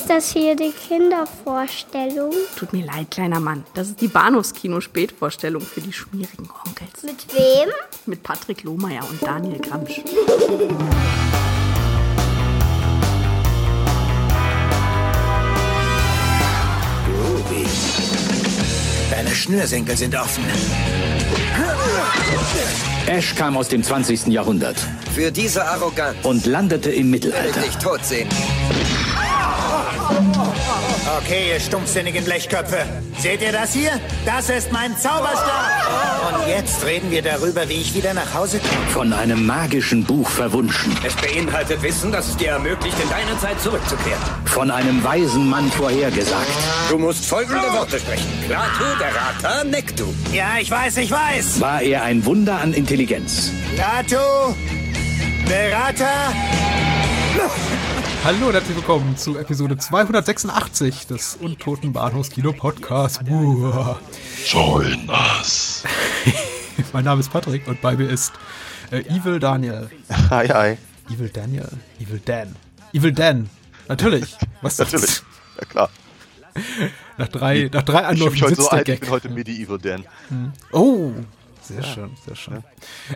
Ist das hier die Kindervorstellung? Tut mir leid, kleiner Mann. Das ist die Bahnhofskino-Spätvorstellung für die schmierigen Onkels. Mit wem? Mit Patrick Lohmeier und Daniel Gramsch. Ruby, deine Schnürsenkel sind offen. Ash kam aus dem 20. Jahrhundert Für diese Arroganz und landete im will ich Mittelalter. dich tot sehen. Okay, ihr stumpfsinnigen Blechköpfe. Seht ihr das hier? Das ist mein Zauberstab. Und jetzt reden wir darüber, wie ich wieder nach Hause komme. Von einem magischen Buch verwunschen. Es beinhaltet Wissen, das es dir ermöglicht, in deine Zeit zurückzukehren. Von einem weisen Mann vorhergesagt. Du musst folgende Worte sprechen. Klaatu, Berata, Nektu. Ja, ich weiß, ich weiß. War er ein Wunder an Intelligenz. Latu, Berater, Hallo und herzlich willkommen zu Episode 286 des Untoten Bahnhofskino Podcasts. Join us. mein Name ist Patrick und bei mir ist äh, Evil Daniel. Hi, hi. Evil Daniel. Evil Dan. Evil Dan. Natürlich. Was Natürlich. Ja, klar. Nach drei, nach drei Ich Anläufen mich heute sitzt so der alt, ich bin heute Medieval Dan. Oh, sehr schön, sehr schön.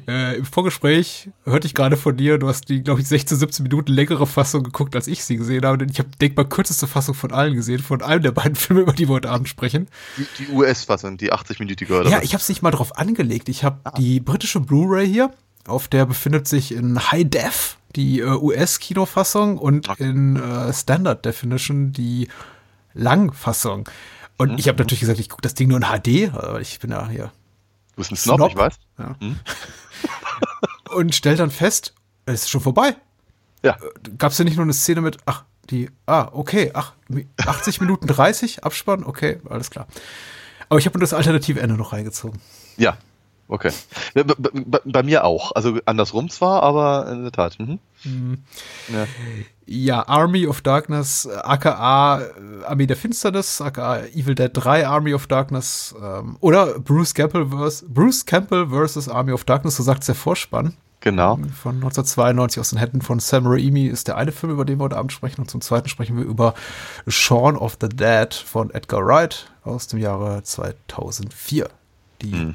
Äh, Im Vorgespräch hörte ich gerade von dir, du hast die, glaube ich, 16, 17 Minuten längere Fassung geguckt, als ich sie gesehen habe. Denn ich habe, denk mal, kürzeste Fassung von allen gesehen, von einem der beiden Filme, über die wir heute Abend sprechen. Die, die US-Fassung, die 80-minütige oder Ja, ich habe es nicht mal drauf angelegt. Ich habe die britische Blu-ray hier, auf der befindet sich in High Def die äh, US-Kinofassung und in äh, Standard Definition die Langfassung. Und ich habe natürlich gesagt, ich gucke das Ding nur in HD, aber ich bin ja hier Du bist ein Snob, Snob. ich weiß. Ja. Und stellt dann fest, es ist schon vorbei. Ja. Gab es ja nicht nur eine Szene mit, ach, die, ah, okay, ach, 80 Minuten 30, Abspann, okay, alles klar. Aber ich habe mir das alternative Ende noch reingezogen. Ja, okay. Ja, bei mir auch. Also andersrum zwar, aber in der Tat. Mhm. Ja. Ja, Army of Darkness, äh, aka äh, Armee der Finsternis, aka Evil Dead 3 Army of Darkness, ähm, oder Bruce Campbell, vs. Bruce Campbell vs. Army of Darkness, so sagt der Vorspann. Genau. von 1992 aus den Händen von Sam Raimi ist der eine Film, über den wir heute Abend sprechen. Und zum zweiten sprechen wir über Shaun of the Dead von Edgar Wright aus dem Jahre 2004. Die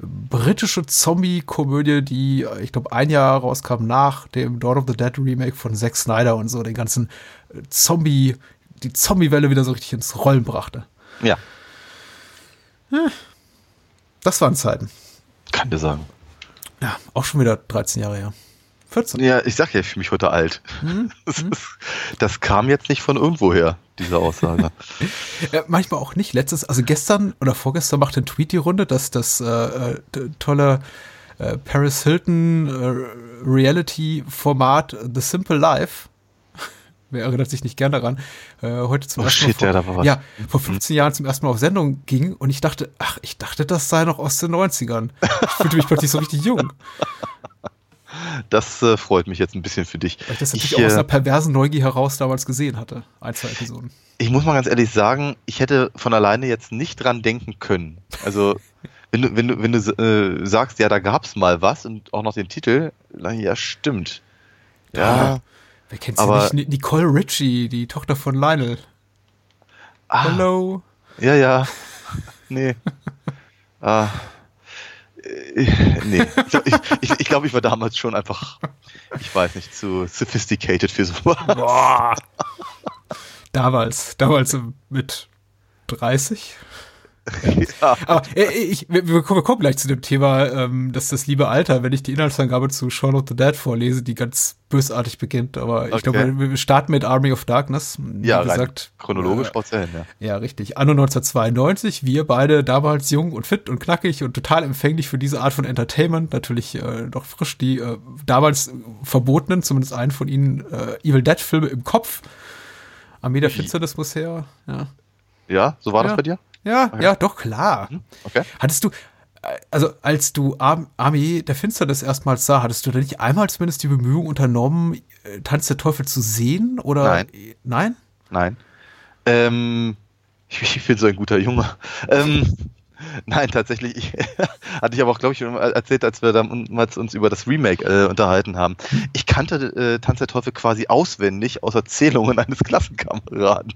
britische Zombie-Komödie, die, äh, ich glaube, ein Jahr rauskam nach dem Dawn of the Dead Remake von Zack Snyder und so den ganzen äh, Zombie, die Zombie-Welle wieder so richtig ins Rollen brachte. Ja, Das waren Zeiten. kann dir sagen. Ja, auch schon wieder 13 Jahre her. 14. Ja, ich sag ja, ich fühle mich heute alt. Das, ist, das kam jetzt nicht von irgendwoher, diese Aussage. Ja, manchmal auch nicht. Letztes, also gestern oder vorgestern machte ein Tweet die Runde, dass das äh, äh, tolle äh, Paris Hilton äh, Reality-Format The Simple Life, wer erinnert sich nicht gern daran, äh, heute zum Oh, ersten shit, Mal ja, vor, was. ja, vor 15 Jahren zum ersten Mal auf Sendung ging und ich dachte, ach, ich dachte, das sei noch aus den 90ern. Ich fühlte mich plötzlich so richtig jung. Das äh, freut mich jetzt ein bisschen für dich. Weil ich das Ich, natürlich auch aus äh, einer perversen Neugier heraus damals gesehen hatte. Ein, zwei Episoden. ich muss mal ganz ehrlich sagen, ich hätte von alleine jetzt nicht dran denken können. Also, wenn du, wenn du, wenn du äh, sagst, ja, da gab's mal was und auch noch den Titel, dann ja, stimmt. Ja, Wer kennt sie aber- nicht? Ni- Nicole Ritchie, die Tochter von Lionel. ah, Hello. ja, ja. Nee. ah. Äh, nee. Ich glaube, ich, ich, ich, glaub, ich war damals schon einfach, ich weiß nicht, zu sophisticated für sowas. Boah. damals, damals mit 30. Ja. Aber äh, ich, wir, wir kommen gleich zu dem Thema, ähm, dass das liebe Alter, wenn ich die Inhaltsangabe zu Shaun of the Dead vorlese, die ganz bösartig beginnt. Aber ich Okay. glaube, wir starten mit Army of Darkness. Wie Ja, rein gesagt, chronologisch äh, hin, ja. Ja, richtig. Anno 1992, wir beide damals jung und fit und knackig und total empfänglich für diese Art von Entertainment. Natürlich äh, noch frisch die äh, damals verbotenen, zumindest einen von ihnen, äh, Evil Dead-Filme im Kopf. Armee der Wie? Finsternis muss her. Ja, Ja, so war Ja. das bei dir? Ja, ja doch, klar. Okay. Hattest du, äh, also als du Ar Armee der Finsternis erstmals sah, hattest du da nicht einmal zumindest die Bemühungen unternommen, äh, Tanz der Teufel zu sehen? Oder Nein. Nein? Nein. Ähm, ich, ich bin so ein guter Junge. Ähm, Nein, tatsächlich ich, hatte ich aber auch, glaube ich, erzählt, als wir damals uns über das Remake äh, unterhalten haben. Ich kannte äh, Tanz der Teufel quasi auswendig aus Erzählungen eines Klassenkameraden.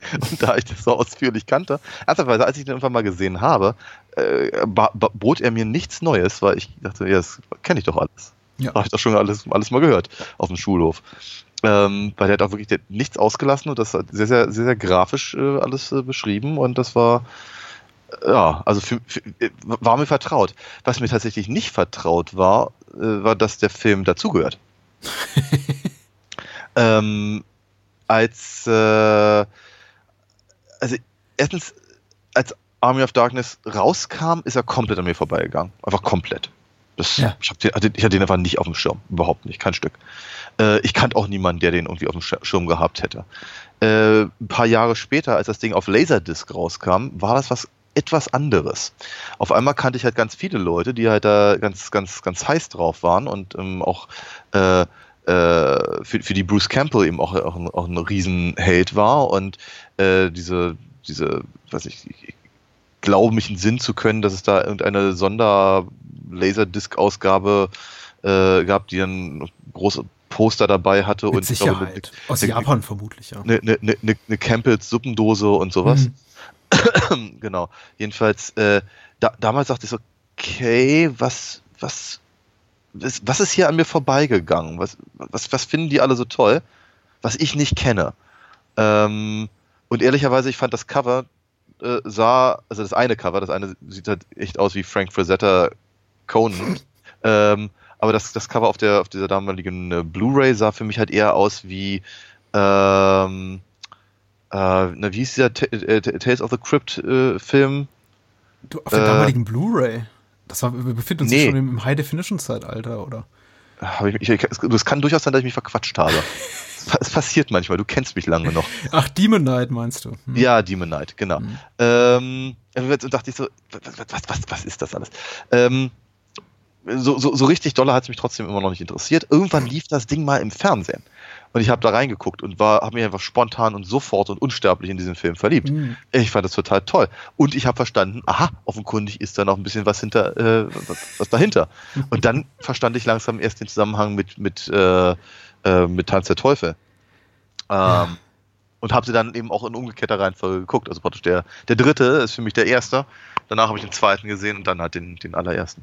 Und da ich das so ausführlich kannte, ernsthaftweise, als ich den irgendwann mal gesehen habe, äh, bot er mir nichts Neues, weil ich dachte, ja, das kenne ich doch alles. Ja. Habe ich doch schon alles, alles mal gehört auf dem Schulhof. Ähm, weil der hat auch wirklich hat nichts ausgelassen und das hat sehr, sehr, sehr, sehr grafisch äh, alles äh, beschrieben und das war, äh, ja, also für, für, äh, war mir vertraut. Was mir tatsächlich nicht vertraut war, äh, war, dass der Film dazugehört. ähm, als, äh, also erstens, als Army of Darkness rauskam, ist er komplett an mir vorbeigegangen. Einfach komplett. Das, Ja. ich, den, hatte- ich hatte den einfach nicht auf dem Schirm. Überhaupt nicht, kein Stück. Äh, ich kannte auch niemanden, der den irgendwie auf dem Sch- Schirm gehabt hätte. Äh, ein paar Jahre später, als das Ding auf Laserdisc rauskam, war das was etwas anderes. Auf einmal kannte ich halt ganz viele Leute, die halt da ganz, ganz, ganz heiß drauf waren und ähm, auch äh, für, für die Bruce Campbell eben auch, auch, ein, auch ein Riesenheld war und äh, diese, diese, weiß ich, ich glaube mich einen Sinn zu können, dass es da irgendeine Sonder-Laserdisc-Ausgabe äh, gab, die dann große Poster dabei hatte Mit und ich glaube, Sicherheit. Aus Japan vermutlich, ja. eine, eine, eine, eine Campbells Suppendose und sowas. Mhm. genau. Jedenfalls, äh, da, damals dachte ich so, okay, was, was, was, ist hier an mir vorbeigegangen? Was, was, was finden die alle so toll, was ich nicht kenne? Ähm, und ehrlicherweise, ich fand das Cover äh, sah, also das eine Cover, das eine sieht halt echt aus wie Frank Frazetta Conan. ähm, aber das, das Cover auf der auf dieser damaligen äh, Blu-ray sah für mich halt eher aus wie ähm, äh, na, wie hieß dieser T äh, Tales of the Crypt äh, Film? Du, auf der Äh, damaligen Blu-ray. Das war, wir befinden uns Nee. schon im High-Definition-Zeitalter, oder? Hab ich, ich, es, kann durchaus sein, dass ich mich verquatscht habe. Es, passiert manchmal, du kennst mich lange noch. Ach, Demon Knight meinst du? Hm. Ja, Demon Knight, genau. Ähm, und dachte ich so, was, was, was, was ist das alles? Ähm, so, so, so richtig doller hat es mich trotzdem immer noch nicht interessiert. Irgendwann lief das Ding mal im Fernsehen. Und ich habe da reingeguckt und war, habe mich einfach spontan und sofort und unsterblich in diesen Film verliebt. Mhm. Ich fand das total toll. Und ich habe verstanden, aha, offenkundig ist da noch ein bisschen was hinter, äh, was, was dahinter. Und dann verstand ich langsam erst den Zusammenhang mit, mit, äh, äh, mit Tanz der Teufel. Ähm, Und habe sie dann eben auch in umgekehrter Reihenfolge geguckt. Also praktisch der, der dritte ist für mich der erste. Danach habe ich den zweiten gesehen und dann halt den, den allerersten.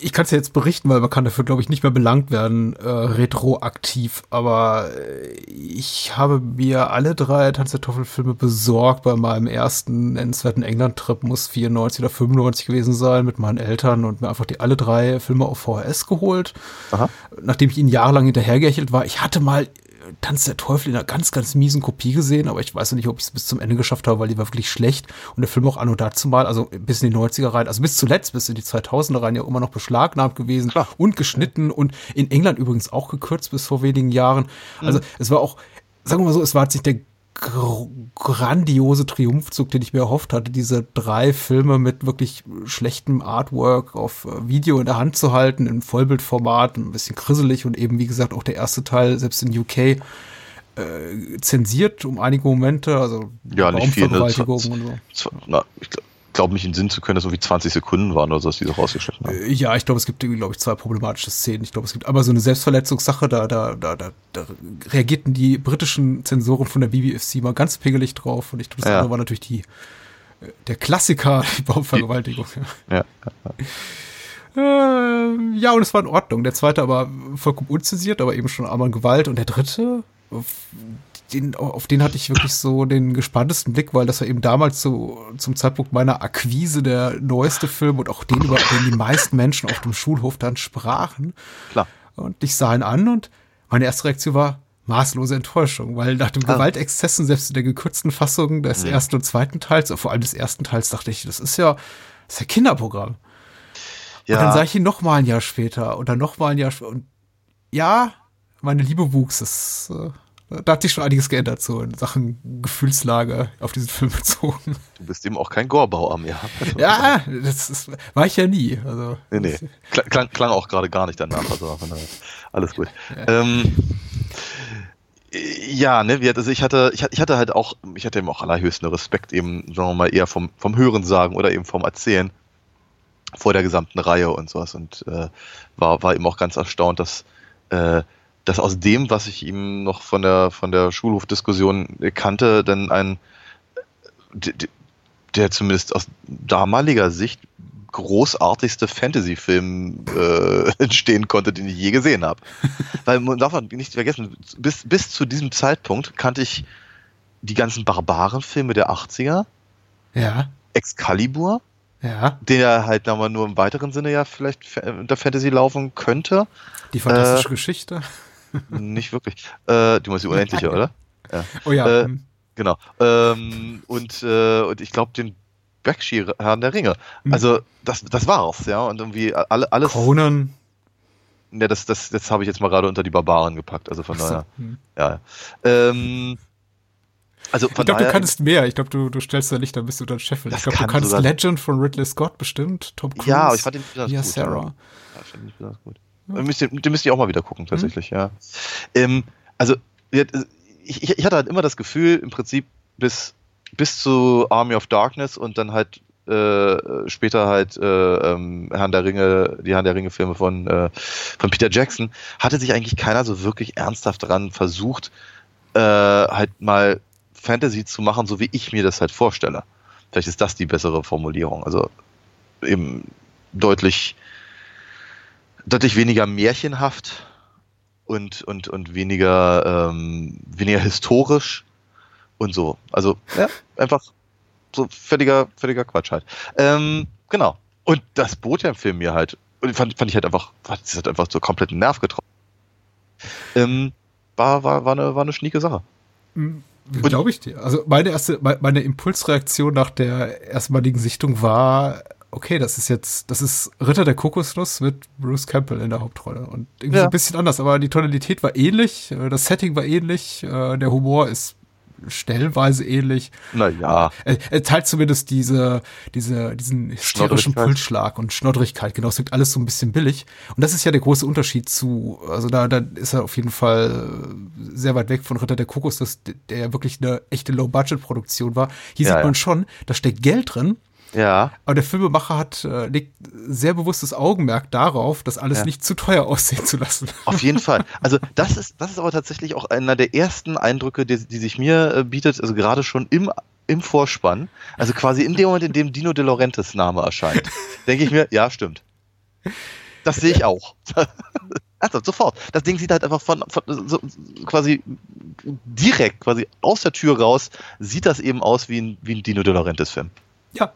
Ich kann es ja jetzt berichten, weil man kann dafür, glaube ich, nicht mehr belangt werden, äh, retroaktiv. Aber äh, ich habe mir alle drei Tanz der Teufel-Filme besorgt bei meinem ersten nennenswerten England-Trip. Muss 94 oder 95 gewesen sein mit meinen Eltern und mir einfach die alle drei Filme auf VHS geholt. Aha. Nachdem ich ihnen jahrelang hinterhergehechelt war. Ich hatte mal äh, Tanz der Teufel in einer ganz, ganz miesen Kopie gesehen, aber ich weiß noch nicht, ob ich es bis zum Ende geschafft habe, weil die war wirklich schlecht. Und der Film auch anno dazu mal, also bis in die 90er rein, also bis zuletzt, bis in die 2000er rein, ja immer noch beschlagnahmt gewesen Klar. und geschnitten und in England übrigens auch gekürzt bis vor wenigen Jahren. Also es war auch, sagen wir mal so, es war jetzt nicht der grandiose Triumphzug, den ich mir erhofft hatte, diese drei Filme mit wirklich schlechtem Artwork auf äh, Video in der Hand zu halten, im Vollbildformat, ein bisschen krisselig und eben, wie gesagt, auch der erste Teil, selbst in UK, äh, zensiert um einige Momente, also Ja, nicht viel. Ne? Und so. Na, ich glaube, glaub mich in Sinn zu können, dass so wie 20 Sekunden waren oder so, dass die so rausgeschnitten haben. Äh, Ja, ich glaube, es gibt glaube ich, zwei problematische Szenen. Ich glaube, es gibt einmal so eine Selbstverletzungssache, da, da, da, da, da reagierten die britischen Zensoren von der BBFC mal ganz pingelig drauf. Und ich glaube, das Ja. andere war natürlich die, äh, der Klassiker, die Baumvergewaltigung. Ja. Ähm, ja, und es war in Ordnung. Der zweite aber vollkommen unzensiert, aber eben schon einmal Gewalt. Und der dritte, den, auf den hatte ich wirklich so den gespanntesten Blick, weil das war eben damals so zum Zeitpunkt meiner Akquise der neueste Film und auch den, über den die meisten Menschen auf dem Schulhof dann sprachen. Klar. Und ich sah ihn an und meine erste Reaktion war maßlose Enttäuschung, weil nach den Ah. Gewaltexzessen, selbst in der gekürzten Fassung des ersten und zweiten Teils, vor allem des ersten Teils, dachte ich, das ist ja, das ist ja Kinderprogramm. Ja, Und dann sah ich ihn noch mal ein Jahr später und dann noch mal ein Jahr später. Und ja, meine Liebe wuchs. Das, äh, da hat sich schon einiges geändert, so in Sachen Gefühlslage auf diesen Film bezogen. du bist eben auch kein Gorbauer mehr. Ja, das ist, war ich ja nie. Also, Nee, nee. Klang, klang, auch gerade gar nicht danach. Also alles gut. Ähm, Ja, ne, also ich hatte, ich, hatte- ich hatte halt auch, ich hatte eben auch allerhöchsten Respekt eben, sagen wir mal, eher vom, vom Hören sagen oder eben vom Erzählen vor der gesamten Reihe und sowas und äh, war, war eben auch ganz erstaunt, dass, äh, dass aus dem, was ich ihm noch von der, von der Schulhofdiskussion kannte, dann ein, der zumindest aus damaliger Sicht großartigste Fantasy-Film äh, entstehen konnte, den ich je gesehen habe. Weil man darf man nicht vergessen, bis, bis zu diesem Zeitpunkt kannte ich die ganzen Barbaren-Filme der 80er, Ja, Excalibur, ja. der halt aber nur im weiteren Sinne ja vielleicht unter Fantasy laufen könnte. Die fantastische Äh, Geschichte. Nicht wirklich. Äh, du meinst die Unendliche, oder? Oh ja. äh, hm. Genau. Ähm, und, äh, und ich glaube, den Bakshi Herrn der Ringe. Mhm. Also, das, das war's, ja. Und irgendwie alle, alles. Conan. Ja, das, das, das habe ich jetzt mal gerade unter die Barbaren gepackt, also von so, daher. hm. Ja. Ähm, also Ich glaube, du kannst mehr. Ich glaube, du, du stellst da nicht, dann bist du dann Chef. Ich glaube, du kann kannst sogar- Legend von Ridley Scott bestimmt. Tom Cruise. Ja, ich fand den besonders Ja, gut, Sarah. Ja, ich fand den besonders gut. Den müsst ihr, den müsst ihr auch mal wieder gucken, tatsächlich, ja. Ähm, also, ich, ich ich hatte halt immer das Gefühl, im Prinzip bis, bis zu Army of Darkness und dann halt äh, später halt äh, ähm, Herrn der Ringe, die Herrn der Ringe-Filme von, äh, von Peter Jackson, hatte sich eigentlich keiner so wirklich ernsthaft dran versucht, äh, halt mal Fantasy zu machen, so wie ich mir das halt vorstelle. Vielleicht ist das die bessere Formulierung. Also eben deutlich, deutlich weniger märchenhaft und, und, und weniger, ähm, weniger historisch und so. Also, ja, einfach so völliger, völliger Quatsch halt. Ähm, genau. Und das bot ja im Film mir halt. Und fand, fand ich halt einfach, das hat einfach so kompletten Nerv getroffen. Ähm, war, war, war, eine, war eine schnieke Sache. Glaube ich dir. Also meine erste, me- meine Impulsreaktion nach der erstmaligen Sichtung war, okay, das ist jetzt, das ist Ritter der Kokosnuss mit Bruce Campbell in der Hauptrolle. Und irgendwie so Ja. ein bisschen anders, aber die Tonalität war ähnlich, äh, das Setting war ähnlich, äh, der Humor ist stellenweise ähnlich. Naja. Er, er teilt zumindest diese, diese, diesen hysterischen. Pulsschlag und Schnoddrigkeit. Genau, es wirkt alles so ein bisschen billig. Und das ist ja der große Unterschied zu, also da, da ist er auf jeden Fall äh, sehr weit weg von Ritter der Kokos, das, der ja wirklich eine echte Low-Budget-Produktion war. Hier Ja, sieht man ja. schon, da steckt Geld drin. Ja. Aber der Filmemacher hat äh, legt sehr bewusstes Augenmerk darauf, das alles Ja. nicht zu teuer aussehen zu lassen. Auf jeden Fall. Also das ist, das ist aber tatsächlich auch einer der ersten Eindrücke, die, die sich mir äh, bietet, also gerade schon im, im Vorspann, also quasi in dem Moment, in dem Dino De Laurentiis Name erscheint, denke ich mir, ja, stimmt. Das sehe ich auch. Ernsthaft, sofort. Das Ding sieht halt einfach von, von so, quasi direkt, quasi aus der Tür raus, sieht das eben aus wie ein, wie ein Dino De Laurentiis Film. Ja.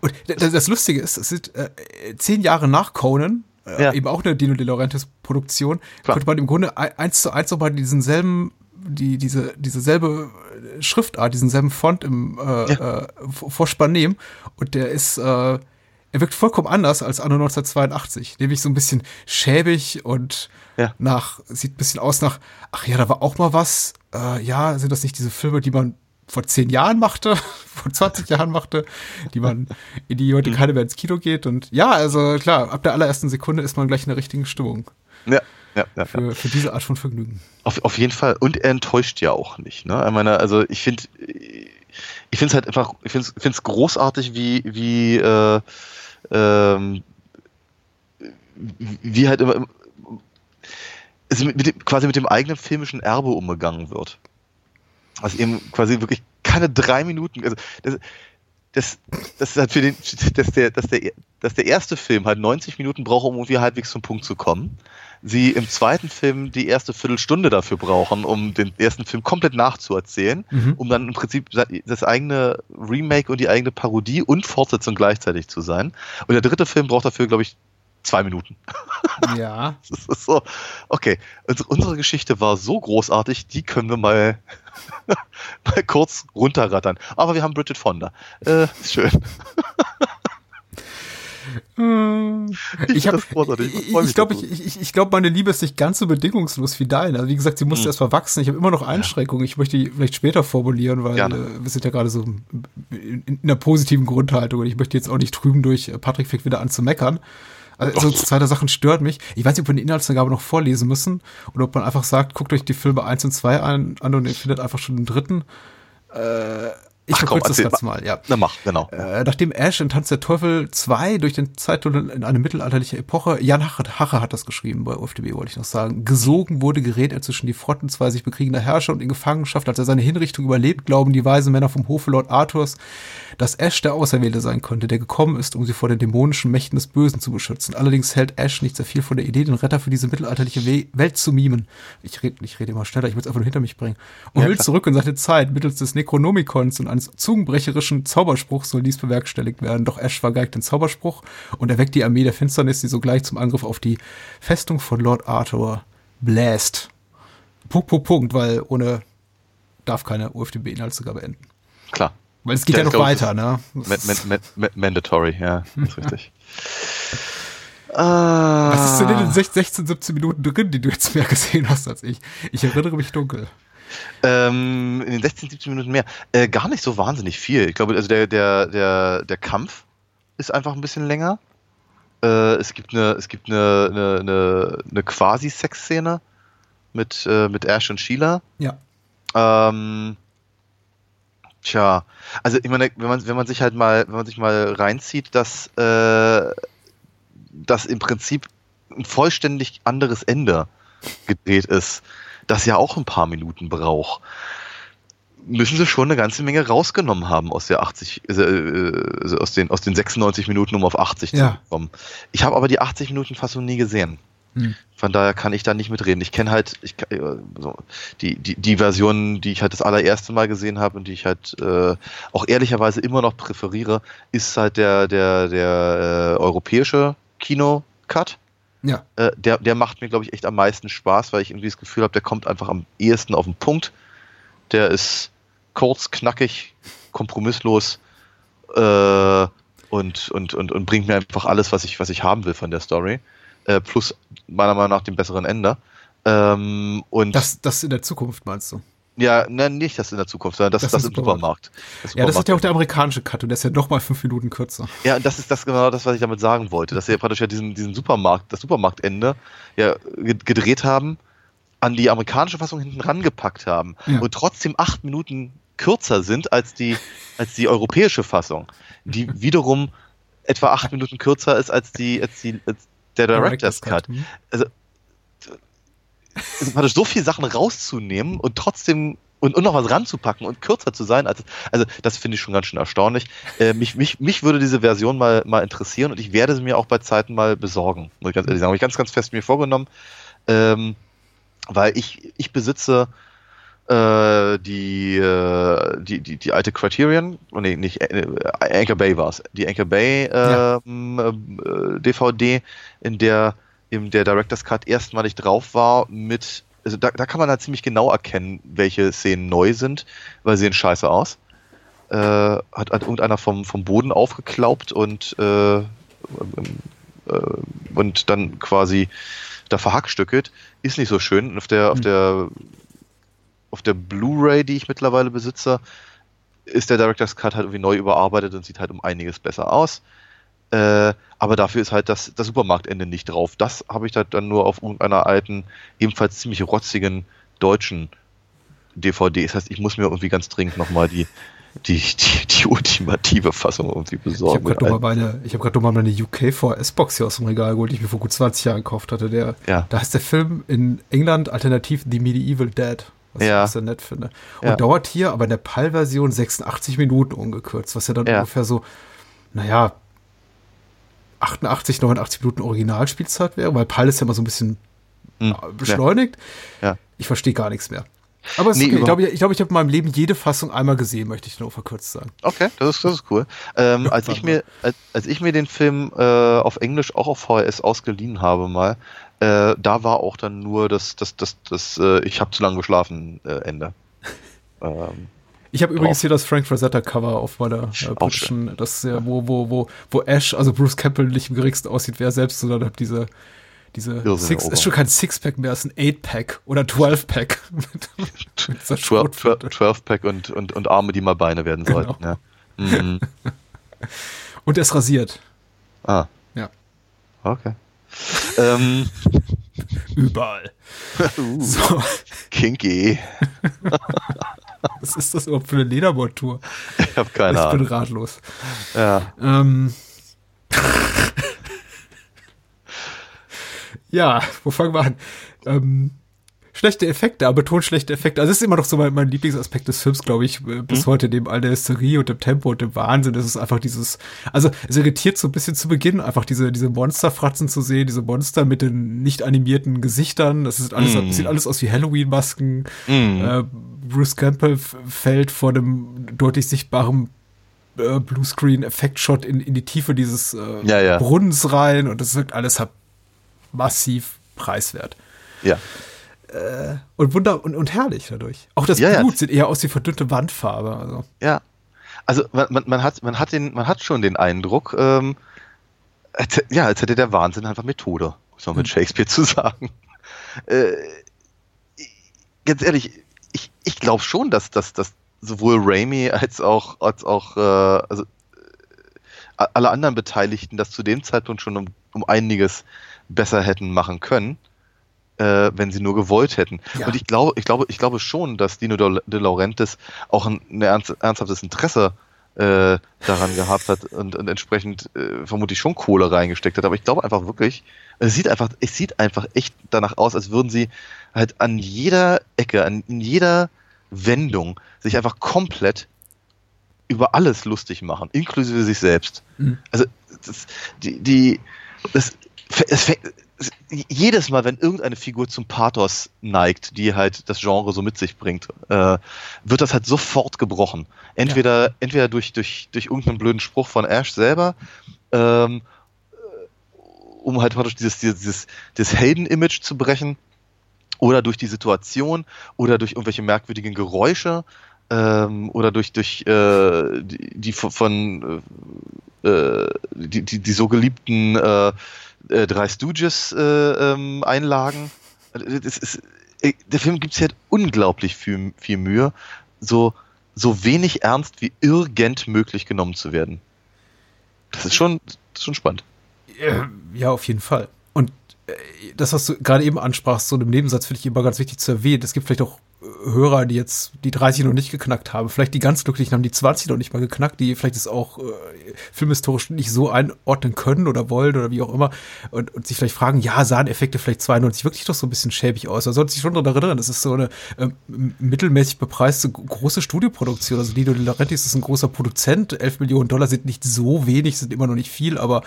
Und das, Lustige ist, es sind äh, zehn Jahre nach Conan, äh, Ja. eben auch eine Dino De Laurentiis Produktion, Klar. könnte man im Grunde ein- eins zu eins nochmal diesen selben, die, diese, diese selbe Schriftart, diesen selben Font im äh, äh, V- Vorspann nehmen. Und der ist, äh, er wirkt vollkommen anders als Anno 1982. Nämlich so ein bisschen schäbig und Ja. nach, sieht ein bisschen aus nach, ach ja, da war auch mal was. Äh, ja, sind das nicht diese Filme, die man vor zehn Jahren machte, vor 20 Jahren machte, die man, in die heute keiner mehr ins Kino geht. Und ja, also klar, ab der allerersten Sekunde ist man gleich in der richtigen Stimmung Ja, ja, ja. ja. für, für diese Art von Vergnügen. Auf, auf jeden Fall. Und er enttäuscht ja auch nicht. Ne? Ich meine, also ich finde, ich finde es halt einfach, ich finde es großartig, wie, wie, äh, ähm, wie halt immer, also mit, mit dem, quasi mit dem eigenen filmischen Erbe umgegangen wird. Also eben quasi wirklich keine drei Minuten, also das, das, das ist halt für den, dass der, dass der, dass der erste Film halt 90 Minuten braucht, um irgendwie halbwegs zum Punkt zu kommen. Sie im zweiten Film die erste Viertelstunde dafür brauchen, um den ersten Film komplett nachzuerzählen, Mhm. um dann im Prinzip das eigene Remake und die eigene Parodie und Fortsetzung gleichzeitig zu sein. Und der dritte Film braucht dafür, glaube ich, zwei Minuten. Ja. Das ist so, okay, unsere, unsere Geschichte war so großartig, die können wir mal, mal kurz runterrattern. Aber wir haben Bridget Fonda. Äh, ist schön. Ich, hab, ich, ich, glaube, ich, ich, ich glaub, meine Liebe ist nicht ganz so bedingungslos wie deine. Also wie gesagt, sie musste Mhm. erst mal wachsen. Ich habe immer noch Einschränkungen. Ich möchte die vielleicht später formulieren, weil Gerne. äh, wir sind ja gerade so in, in einer positiven Grundhaltung und ich möchte jetzt auch nicht trüben durch äh, Patrick fängt wieder an zu meckern. Also so zweite Sachen stört mich. Ich weiß nicht, ob wir die Inhaltsangabe noch vorlesen müssen oder ob man einfach sagt, guckt euch die Filme 1 und 2 an, an und ihr findet einfach schon den dritten. Äh, ich verkürze das Ganze mal. ja. Na mach, genau. Äh, nachdem Ash in Tanz der Teufel 2 durch den Zeittunnel in eine mittelalterliche Epoche, Jan Hache, hat das geschrieben bei OFDB, wollte ich noch sagen, gesogen wurde, gerät er zwischen die Fronten zwei sich bekriegender Herrscher und in Gefangenschaft, als er seine Hinrichtung überlebt, glauben die weisen Männer vom Hofe Lord Arthurs, dass Ash der Auserwählte sein könnte, der gekommen ist, um sie vor den dämonischen Mächten des Bösen zu beschützen. Allerdings hält Ash nicht sehr viel von der Idee, den Retter für diese mittelalterliche We Welt zu mimen. Ich rede ich rede immer schneller, ich will es einfach nur hinter mich bringen. Und Ja, will zurück in seine Zeit. Mittels des Necronomicons und eines zungenbrecherischen Zauberspruchs soll dies bewerkstelligt werden. Doch Ash vergeigt den Zauberspruch und erweckt die Armee der Finsternis, die sogleich zum Angriff auf die Festung von Lord Arthur bläst. Punkt, Punkt, Punkt, weil ohne darf keine UFDB-Inhaltsangabe enden. Klar. Weil es geht Ja, ja, noch glaub, weiter, ne? Ma ma ma ma mandatory, ja, ist richtig. Ah, Was ist denn in den 16, 17 Minuten drin, die du jetzt mehr gesehen hast als ich? Ich erinnere mich dunkel. Ähm, in den 16, 17 Minuten mehr. Äh, gar nicht so wahnsinnig viel. Ich glaube, also der, der, der, der Kampf ist einfach ein bisschen länger. Äh, es gibt eine, es gibt eine, eine, eine, eine Quasi-Sex-Szene mit, äh, mit Ash und Sheila. Ja. Ähm, tja, also ich meine, wenn man, wenn man sich halt mal, wenn man sich mal reinzieht, dass äh, das im Prinzip ein vollständig anderes Ende gedreht ist, das ja auch ein paar Minuten braucht, müssen sie schon eine ganze Menge rausgenommen haben aus der 80, äh, äh, aus den aus den 96 Minuten, um auf 80 Ja. zu kommen. Ich habe aber die 80 Minuten Fassung nie gesehen. Hm. Von daher kann ich da nicht mitreden. Ich kenne halt ich, äh, so, die, die, die Version, die ich halt das allererste Mal gesehen habe und die ich halt äh, auch ehrlicherweise immer noch präferiere, ist halt der, der, der äh, europäische Kino-Cut. Ja. Äh, der, der macht mir, glaube ich, echt am meisten Spaß, weil ich irgendwie das Gefühl habe, der kommt einfach am ehesten auf den Punkt. Der ist kurz, knackig, kompromisslos äh, und, und, und, und bringt mir einfach alles, was ich, was ich haben will von der Story. Äh, plus meiner Meinung nach dem besseren Ende. Ähm, und Das, das in der Zukunft meinst du? Ja, ne, nicht das in der Zukunft, sondern das, Das das, im Supermarkt. Das Ja, das ist ja auch Supermarkt. der amerikanische Cut und der ist ja noch mal fünf Minuten kürzer. Ja, und das ist das genau das, was ich damit sagen wollte, dass sie ja praktisch ja diesen, diesen Supermarkt, das Supermarktende ja ge- gedreht haben, an die amerikanische Fassung hinten rangepackt haben Ja. und trotzdem acht Minuten kürzer sind als die, als die europäische Fassung, die wiederum etwa acht Minuten kürzer ist als die, als die, als der Director's Cut. Hm. Also praktisch so viele Sachen rauszunehmen und trotzdem und, und noch was ranzupacken und kürzer zu sein, als also das finde ich schon ganz schön erstaunlich. Äh, mich, mich, mich würde diese Version mal, mal interessieren und ich werde sie mir auch bei Zeiten mal besorgen, muss ich ganz ehrlich sagen. Habe ich ganz, ganz fest mir vorgenommen, ähm, weil ich, ich besitze äh, die, äh, die, die, die alte Criterion, oh nee, nicht, äh, Anchor Bay war es, die Anchor Bay Ja. ähm, äh, DVD, in der eben der Director's Cut erstmalig drauf war mit, also da, da kann man halt ziemlich genau erkennen, welche Szenen neu sind, weil sie sehen scheiße aus. Äh, hat, hat irgendeiner vom, vom Boden aufgeklaubt und, äh, äh, und dann quasi da verhackstückelt. Ist nicht so schön. Auf der, auf Hm. der, auf der Blu-ray, die ich mittlerweile besitze, ist der Director's Cut halt irgendwie neu überarbeitet und sieht halt um einiges besser aus. Äh, aber dafür ist halt das, das Supermarktende nicht drauf. Das habe ich halt dann nur auf irgendeiner alten, ebenfalls ziemlich rotzigen deutschen DVD. Das heißt, ich muss mir irgendwie ganz dringend nochmal die, die, die, die ultimative Fassung irgendwie Ich habe besorgen. gerade nochmal meine, ich habe gerade noch mal meine UK VS-Box hier aus dem Regal geholt, die ich mir vor gut 20 Jahren gekauft hatte. Der, Ja. Da heißt der Film in England alternativ The Medieval Dead, was Ja. ich sehr nett finde. Und Ja. dauert hier aber in der PAL-Version 86 Minuten ungekürzt, was ja dann ungefähr so, naja, 88, 89 Minuten Originalspielzeit wäre, weil PAL ist ja immer so ein bisschen Hm, äh, beschleunigt. Ja. Ich verstehe gar nichts mehr. Aber Nee, okay. ich glaube, ich, glaube, ich habe in meinem Leben jede Fassung einmal gesehen, möchte ich nur verkürzt sagen. Okay, das ist, das ist cool. Ähm, als, ich mir, als, als ich mir den Film äh, auf Englisch auch auf VHS ausgeliehen habe mal, äh, da war auch dann nur das, das, das, das, äh, ich habe zu lange geschlafen äh, Ende. ähm, Ich habe übrigens hier das Frank Frazetta Cover auf meiner äh, britischen, das ja, wo, wo, wo, wo Ash, also Bruce Campbell nicht im geringsten aussieht, wer selbst, sondern halt diese, diese Six, ist schon kein Sixpack mehr, ist ein Eight-Pack oder 12-Pack. mit, mit dieser 12, Schrotflinte. 12 Pack und, und, und Arme, die mal Beine werden sollten. Ja. Mhm. Und er ist rasiert. Ah, Ja. Okay. ähm, Überall. uh, So, kinky. was ist das überhaupt für eine Ledermontur? Ich habe keine ich bin Ahnung. ratlos. Ja. Ähm. ja, wo fangen wir an? Ähm, schlechte Effekte, aber betont schlechte Effekte. Also es ist immer noch so mein, mein Lieblingsaspekt des Films, glaube ich, äh, bis heute, neben all der Hysterie und dem Tempo und dem Wahnsinn. Das ist einfach dieses, also es irritiert so ein bisschen zu Beginn, einfach diese, diese Monsterfratzen zu sehen, diese Monster mit den nicht animierten Gesichtern. Das ist alles, Mm. sieht alles aus wie Halloween-Masken. Mm. Äh, Bruce Campbell fällt vor einem deutlich sichtbaren äh, Bluescreen-Effektshot in, in die Tiefe dieses äh, Ja, ja. Brunnens rein und das wirkt alles halt massiv preiswert. Ja. Und wunder und, und herrlich dadurch. Auch das Ja, ja. Blut sieht eher aus wie verdünnte Wandfarbe. Also. Ja. Also man, man, man hat man hat den man hat schon den Eindruck, ähm, als, ja, als hätte der Wahnsinn einfach Methode, man mit Shakespeare zu sagen. Äh, ganz ehrlich, ich, ich glaube schon, dass, dass, dass sowohl Raimi als auch als auch äh, also äh, alle anderen Beteiligten das zu dem Zeitpunkt schon um, um einiges besser hätten machen können, äh, wenn sie nur gewollt hätten. Ja. Und ich glaube, ich glaube, ich glaube schon, dass Dino De Laurentiis auch ein, ein ernst, ernsthaftes Interesse äh, daran gehabt hat und, und entsprechend äh, vermutlich schon Kohle reingesteckt hat. Aber ich glaube einfach wirklich, es sieht einfach, es sieht einfach echt danach aus, als würden sie halt an jeder Ecke, an in jeder Wendung sich einfach komplett über alles lustig machen, inklusive sich selbst. Mhm. Also das, die, die, das, es, fängt- jedes Mal, wenn irgendeine Figur zum Pathos neigt, die halt das Genre so mit sich bringt, äh, wird das halt sofort gebrochen. Entweder, entweder durch, durch, durch irgendeinen blöden Spruch von Ash selber, ähm, um halt praktisch dieses, dieses, dieses, Helden-Image zu brechen, oder durch die Situation, oder durch irgendwelche merkwürdigen Geräusche, ähm, oder durch, durch äh, die, die von- von äh, die, die, die so geliebten äh, äh, drei Stooges äh, ähm, Einlagen. Äh, der Film gibt sich halt unglaublich viel, viel Mühe, so, so wenig ernst wie irgend möglich genommen zu werden. Das ist schon, schon spannend. Äh, Ja, auf jeden Fall. Und äh, das, was du gerade eben ansprachst, so im Nebensatz finde ich immer ganz wichtig zu erwähnen. Es gibt vielleicht auch Hörer, die jetzt die 30 noch nicht geknackt haben. Vielleicht die ganz Glücklichen haben die 20 noch nicht mal geknackt, die vielleicht es auch äh, filmhistorisch nicht so einordnen können oder wollen oder wie auch immer. Und, und sich vielleicht fragen, ja, sahen Effekte vielleicht 92 wirklich doch so ein bisschen schäbig aus. Da sollte sich schon daran erinnern, das ist so eine ähm, mittelmäßig bepreiste große Studioproduktion. Also Dino De Laurentiis ist ein großer Produzent. 11 Millionen Dollar sind nicht so wenig, sind immer noch nicht viel, aber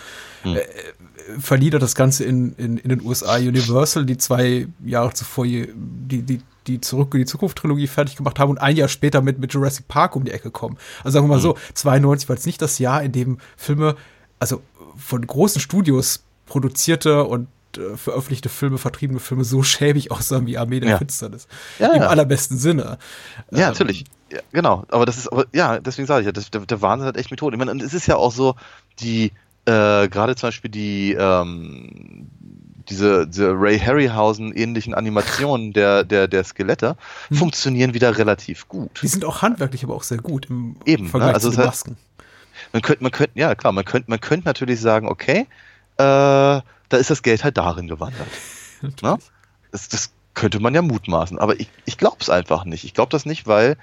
verlieh er das Ganze in, in, in den USA Universal, die zwei Jahre zuvor die, die, die Zurück in die Zukunft Trilogie fertig gemacht haben und ein Jahr später mit, mit Jurassic Park um die Ecke kommen. Also sagen wir mal so, 92 war jetzt nicht das Jahr, in dem Filme, also von großen Studios produzierte und äh, veröffentlichte Filme, vertriebene Filme so schäbig aussahen wie Armee der Ja. Finsternis. Ja, Im ja. allerbesten Sinne. Ja, Ähm, natürlich. Ja, genau. Aber das ist, aber ja, deswegen sage ich ja, das, der, der Wahnsinn hat echt Methode. Ich meine, und es ist ja auch so, die, äh, gerade zum Beispiel die, ähm, diese, diese Ray Harryhausen ähnlichen Animationen der, der, der Skelette Hm. funktionieren wieder relativ gut. Die sind auch handwerklich aber auch sehr gut im Eben, ne? Vergleich Also zu den Masken. Man könnte, man könnte, ja klar, man könnte, man könnte natürlich sagen, okay, äh, da ist das Geld halt darin gewandert. Ne? Das, das könnte man ja mutmaßen, aber ich, ich glaube es einfach nicht. Ich glaube das nicht, weil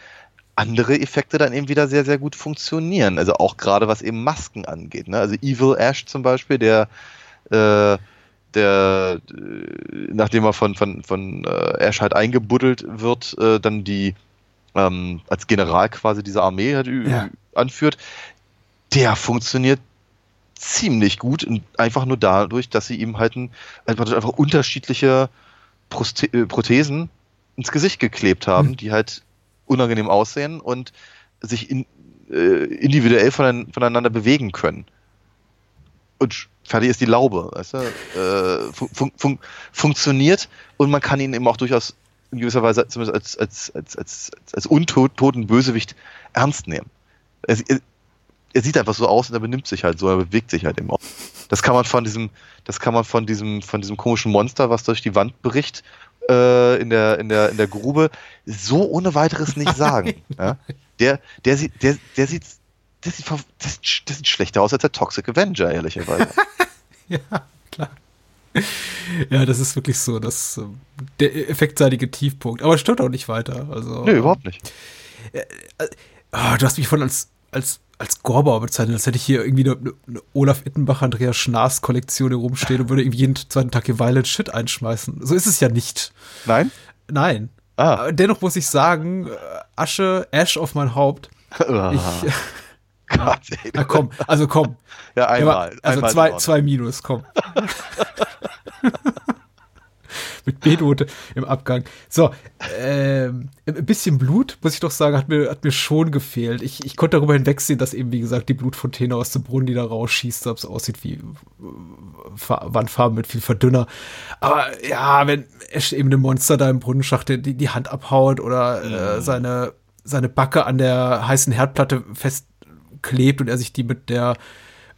andere Effekte dann eben wieder sehr, sehr gut funktionieren. Also auch gerade was eben Masken angeht. Ne? Also Evil Ash zum Beispiel, der, äh, der äh, nachdem er von, von, von äh, Ash halt eingebuddelt wird, äh, dann die ähm, als General quasi diese Armee halt Ja. anführt, der funktioniert ziemlich gut und einfach nur dadurch, dass sie ihm halt ein, einfach, einfach unterschiedliche Proste äh, Prothesen ins Gesicht geklebt haben, Hm. die halt unangenehm aussehen und sich in, äh, individuell vonein- voneinander bewegen können. Und fertig ist die Laube, weißt du? Äh, fun fun fun funktioniert und man kann ihn eben auch durchaus in gewisser Weise zumindest als, als, als, als, als, als untoten Bösewicht ernst nehmen. Er, er, er sieht einfach so aus und er benimmt sich halt so, er bewegt sich halt eben auch. Das kann man von diesem, das kann man von diesem, von diesem komischen Monster, was durch die Wand bricht, äh, in der, in der, in der Grube, so ohne weiteres nicht sagen. ja? Der, der sieht, der, der sieht, der sieht, der sieht, schlechter aus als der Toxic Avenger, ehrlicherweise. Ja, Klar. Ja, das ist wirklich so, dass äh, der effektseitige Tiefpunkt. Aber es stört auch nicht weiter. Also, Nö, überhaupt nicht. Ah, du hast mich von als, als, als Gorbauer bezeichnet, als hätte ich hier irgendwie eine, eine Olaf Ittenbach, Andreas Schnaas Kollektion rumstehen und würde irgendwie jeden zweiten Tag hier Violent Shit einschmeißen. So ist es ja nicht. Nein? Nein. Ah. Aber Dennoch muss ich sagen, äh, Asche, Ash auf mein Haupt. Ah, Ich, Gott, ey. na komm, also komm. Ja, einmal. also einmal zwei, zwei Minus, komm. Mit B-Note im Abgang. So, ähm, ein bisschen Blut, muss ich doch sagen, hat mir, hat mir schon gefehlt. Ich, ich konnte darüber hinwegsehen, dass eben, wie gesagt, die Blutfontäne aus dem Brunnen, die da rausschießt, ob es aussieht wie Fa- Wandfarben mit viel Verdünner. Aber ja, wenn Ash eben dem Monster da im Brunnenschacht die, die Hand abhaut oder äh, seine, seine Backe an der heißen Herdplatte festklebt und er sich die mit der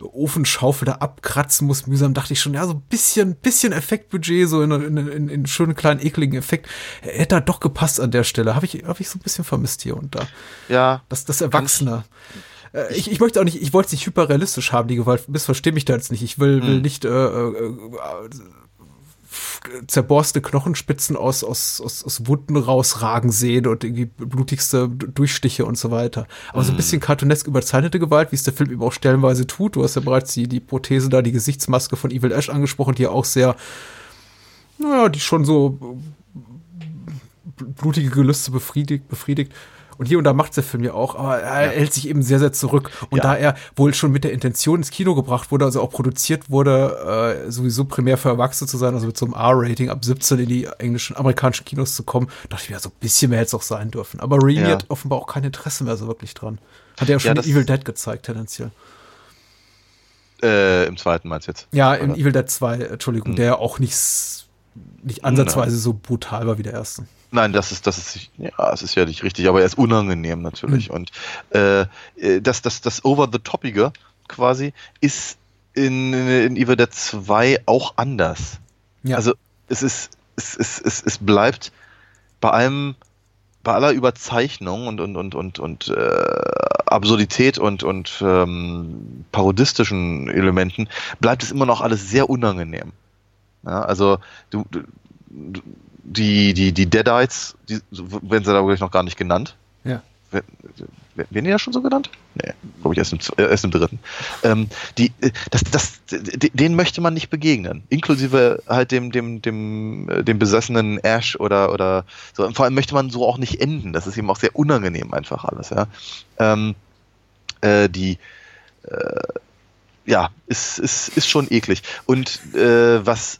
Ofenschaufel da abkratzen muss, mühsam, dachte ich schon, ja, so ein bisschen, bisschen Effektbudget, so in, in, in, in schönen kleinen ekligen Effekt, hätte da doch gepasst an der Stelle. Habe ich, hab ich so ein bisschen vermisst hier und da. Ja, Das, das Erwachsene. Äh, Ich, ich möchte auch nicht, ich wollte es nicht hyperrealistisch haben, die Gewalt. Missversteh mich da jetzt nicht. Ich will, will nicht äh, äh, äh, zerborste Knochenspitzen aus, aus, aus, aus Wunden rausragen sehen und irgendwie blutigste Durchstiche und so weiter. Aber so ein bisschen cartoonesk überzeichnete Gewalt, wie es der Film eben auch stellenweise tut. Du hast ja bereits die, die Prothese da, die Gesichtsmaske von Evil Ash angesprochen, die ja auch sehr, naja, die schon so blutige Gelüste befriedigt, befriedigt. Und hier und da macht der Film ja auch, aber er hält sich eben sehr, sehr zurück. Und Ja. da er wohl schon mit der Intention ins Kino gebracht wurde, also auch produziert wurde, äh, sowieso primär für Erwachsene zu sein, also mit so einem R-Rating ab 17 in die englischen, amerikanischen Kinos zu kommen, dachte ich mir, so ein bisschen mehr hätte es auch sein dürfen. Aber Raimi Ja. hat offenbar auch kein Interesse mehr so wirklich dran. Hat er ja schon Ja, Evil Dead gezeigt, tendenziell. äh, im zweiten meinst du jetzt? Ja, in Oder? Evil Dead 2, Entschuldigung, Hm. der ja auch nicht, nicht ansatzweise so brutal war wie der erste. Nein, das ist, das ist, ja, es ist ja nicht richtig, aber er ist unangenehm natürlich. Und äh, äh, das, das, das Over-the-Toppige quasi ist in, in Evil Dead 2 auch anders. Ja. Also es ist, es, es, es, es bleibt bei allem, bei aller Überzeichnung und, und, und, und, und äh, Absurdität und, und ähm, parodistischen Elementen, bleibt es immer noch alles sehr unangenehm. Ja, also du, du die, die, die Deadites, die werden sie da wirklich noch gar nicht genannt. Ja. Wer- wer- Werden die ja schon so genannt? Nee, glaube ich erst im, äh, erst im dritten. Ähm, die, äh, das, das, d- denen möchte man nicht begegnen. Inklusive halt dem, dem, dem, äh, dem besessenen Ash oder, oder so. Und vor allem möchte man so auch nicht enden. Das ist eben auch sehr unangenehm einfach alles, ja. Ähm, äh, die, äh, ja, ist, ist, ist schon eklig. Und äh, was,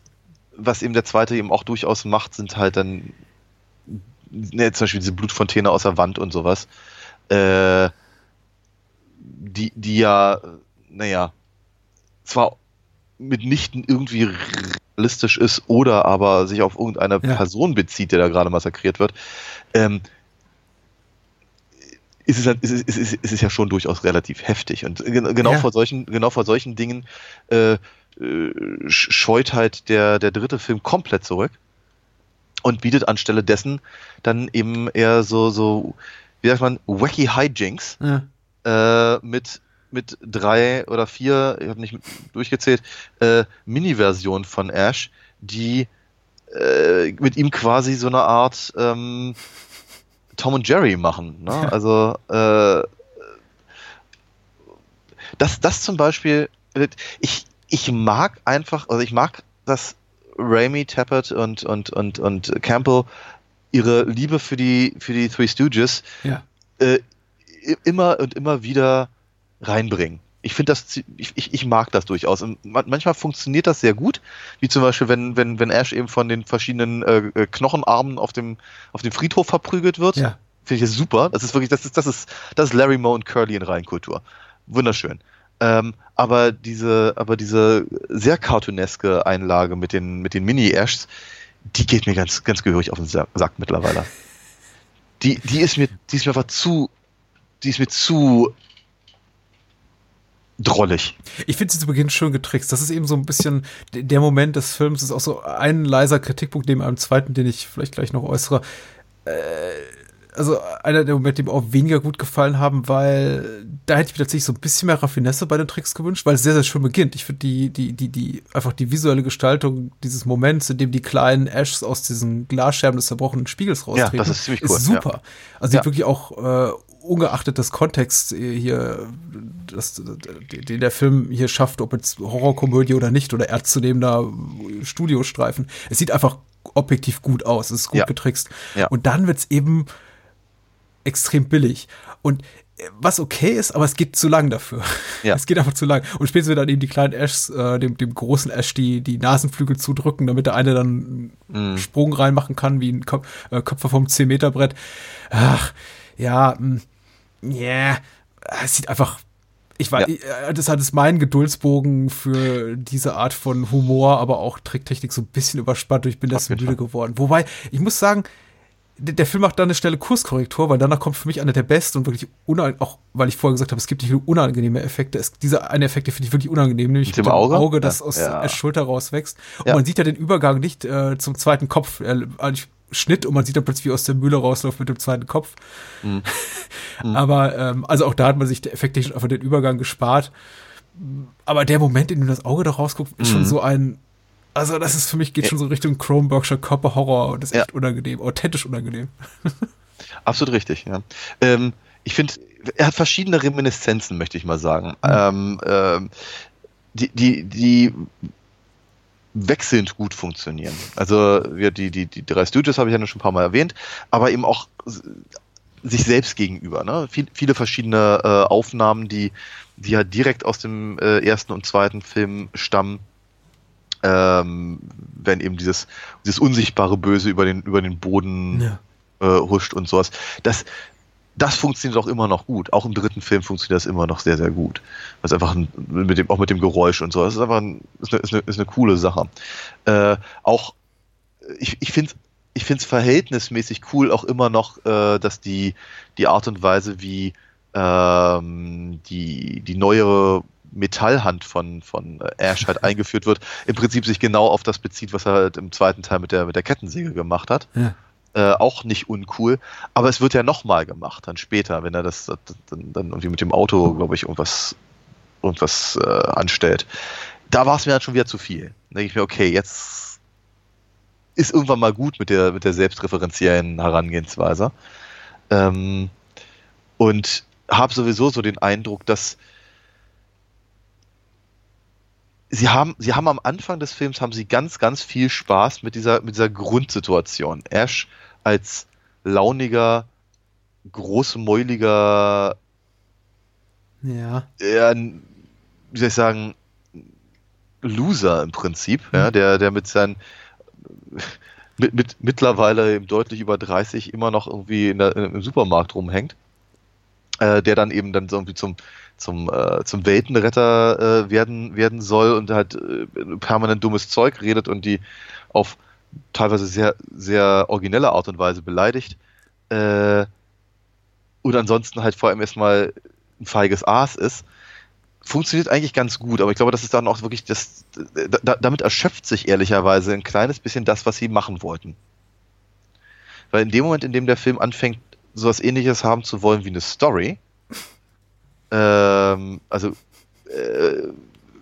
was eben der zweite eben auch durchaus macht, sind halt dann ne, zum Beispiel diese Blutfontäne aus der Wand und sowas, äh, die, die ja, naja, zwar mitnichten irgendwie realistisch ist oder aber sich auf irgendeine Ja. Person bezieht, der da gerade massakriert wird, ähm, ist es, ist, es, ist, es, ist es ja schon durchaus relativ heftig. Und gen- genau Ja. vor solchen, genau vor solchen Dingen äh, scheut halt der, der dritte Film komplett zurück und bietet anstelle dessen dann eben eher so, so, wie sagt man, wacky Hijinks Ja. äh, mit, mit drei oder vier, ich habe nicht durchgezählt, äh, Mini-Versionen von Ash, die äh, mit ihm quasi so eine Art ähm, Tom und Jerry machen. Ne? Also äh, das, das zum Beispiel, ich, ich mag einfach, also ich mag, dass Raimi, Tappert und, und, und, und Campbell ihre Liebe für die, für die Three Stooges Ja. äh, immer und immer wieder reinbringen. Ich finde das, ich, ich, ich mag das durchaus. Und man, manchmal funktioniert das sehr gut, wie zum Beispiel, wenn, wenn, wenn Ash eben von den verschiedenen äh, äh, Knochenarmen auf dem, auf dem Friedhof verprügelt wird. Ja. Finde ich das super. Das ist wirklich, das ist, das ist, das ist Larry Moe und Curly in Reinkultur. Wunderschön. Ähm, aber diese, aber diese sehr cartooneske Einlage mit den, mit den Mini-Ashs, die geht mir ganz, ganz gehörig auf den Sa- Sack mittlerweile. Die, die ist mir, die ist mir einfach zu, die ist mir zu drollig. Ich finde sie zu Beginn schön getrickst. Das ist eben so ein bisschen der Moment des Films, ist auch so ein leiser Kritikpunkt neben einem zweiten, den ich vielleicht gleich noch äußere. Äh, also einer der Momente, die mir auch weniger gut gefallen haben, weil da hätte ich mir tatsächlich so ein bisschen mehr Raffinesse bei den Tricks gewünscht, weil es sehr, sehr schön beginnt. Ich finde die, die, die, die, einfach die visuelle Gestaltung dieses Moments, in dem die kleinen Ashs aus diesen Glasscherben des zerbrochenen Spiegels raustreten, das ist ziemlich cool, ist super. ja. Also Ja. wirklich auch, äh, ungeachtet des Kontexts äh, hier, das, den der Film hier schafft, ob jetzt Horrorkomödie oder nicht, oder ernstzunehmender Studiostreifen. Es sieht einfach objektiv gut aus, es ist gut Ja. getrickst. Ja. Und dann wird's eben extrem billig. Und äh, was okay ist, aber es geht zu lang dafür. Ja. Es geht einfach zu lang. Und später wird dann eben die kleinen Ashs, äh, dem, dem großen Ash, die, die Nasenflügel zudrücken, damit der eine dann einen Sprung reinmachen kann, wie ein Kop äh, Köpfer vom 10-Meter-Brett. Ach, ja, mh, yeah. Es sieht einfach. Ich weiß, Ja. äh, das hat es mein Geduldsbogen für diese Art von Humor, aber auch Tricktechnik so ein bisschen überspannt und ich bin jeden müde geworden. Wobei, ich muss sagen, der, Film macht dann eine schnelle Kurskorrektur, weil danach kommt für mich einer der besten und wirklich unangenehm, auch weil ich vorher gesagt habe, es gibt nicht viele unangenehme Effekte. Es, diese eine Effekt, den finde ich wirklich unangenehm, nämlich Mit dem Auge? das Ja. aus Ja. der Schulter rauswächst. Und Ja. man sieht ja den Übergang nicht äh, zum zweiten Kopf. Er, eigentlich Schnitt und man sieht dann plötzlich, wie aus der Mühle rausläuft mit dem zweiten Kopf. Mhm. Aber ähm, also auch da hat man sich effektisch einfach den Übergang gespart. Aber der Moment, in dem das Auge da rausguckt, ist Mhm. schon so ein. Also, das ist für mich, geht schon so Richtung Cronenbergscher Körperhorror und das ist Ja. echt unangenehm, authentisch unangenehm. Absolut richtig, ja. Ähm, ich finde, er hat verschiedene Reminiszenzen, möchte ich mal sagen. Ähm, ähm, die, die, die wechselnd gut funktionieren. Also wir, die, die, die drei Stooges habe ich ja schon ein paar Mal erwähnt, aber eben auch sich selbst gegenüber. Ne? Viel, viele verschiedene äh, Aufnahmen, die, die ja direkt aus dem äh, ersten und zweiten Film stammen. Ähm, wenn eben dieses, dieses unsichtbare Böse über den, über den Boden Ja. äh, huscht und sowas. Das, das funktioniert auch immer noch gut. Auch im dritten Film funktioniert das immer noch sehr, sehr gut. Ist einfach ein, mit dem, auch mit dem Geräusch und so. Das ist einfach ein, ist eine, ist eine, ist eine coole Sache. Äh, auch, ich, ich finde ich finde es verhältnismäßig cool auch immer noch, äh, dass die, die Art und Weise, wie ähm, die, die neuere Metallhand von, von äh, Ash halt eingeführt wird, im Prinzip sich genau auf das bezieht, was er halt im zweiten Teil mit der, mit der Kettensäge gemacht hat. Ja. Äh, auch nicht uncool. Aber es wird ja nochmal gemacht, dann später, wenn er das das- dann, dann irgendwie mit dem Auto, glaube ich, irgendwas, irgendwas äh, anstellt. Da war es mir dann schon wieder zu viel. Da denke ich mir, okay, jetzt ist irgendwann mal gut mit der, mit der selbstreferenziellen Herangehensweise. Ähm, und habe sowieso so den Eindruck, dass sie haben, sie haben am Anfang des Films haben sie ganz, ganz viel Spaß mit dieser, mit dieser Grundsituation. Ash als launiger, großmäuliger, Ja. eher, wie soll ich sagen, Loser im Prinzip, ja, der, der mit seinen mit, mit mittlerweile eben deutlich über 30 immer noch irgendwie in der, im Supermarkt rumhängt, äh, der dann eben dann so irgendwie zum zum äh, zum Weltenretter äh, werden werden soll und halt äh, permanent dummes Zeug redet und die auf teilweise sehr sehr originelle Art und Weise beleidigt äh, und ansonsten halt vor allem erstmal ein feiges Aas ist funktioniert eigentlich ganz gut, aber ich glaube, das ist dann auch wirklich das, da, damit erschöpft sich ehrlicherweise ein kleines bisschen das, was sie machen wollten. Weil in dem Moment, in dem der Film anfängt, sowas ähnliches haben zu wollen wie eine Story, ähm, also äh,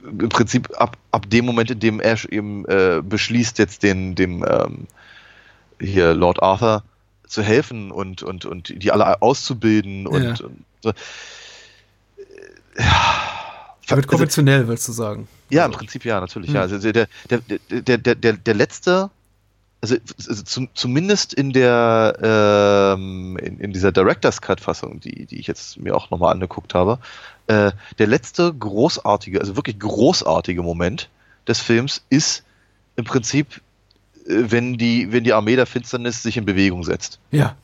im Prinzip ab, ab dem Moment, in dem Ash eben äh, beschließt, jetzt den, dem ähm, hier Lord Arthur zu helfen und, und, und die alle auszubilden und, Ja. und so. Er wird Also- konventionell, willst du sagen. ja, im Prinzip ja, natürlich. Ja. Also der, der, der, der, der letzte, also, also zum, zumindest in der ähm, in, in dieser Director's Cut-Fassung, die, die ich jetzt mir auch nochmal angeguckt habe, äh, der letzte großartige, also wirklich großartige Moment des Films ist im Prinzip, äh, wenn die, wenn die Armee der Finsternis sich in Bewegung setzt. Ja.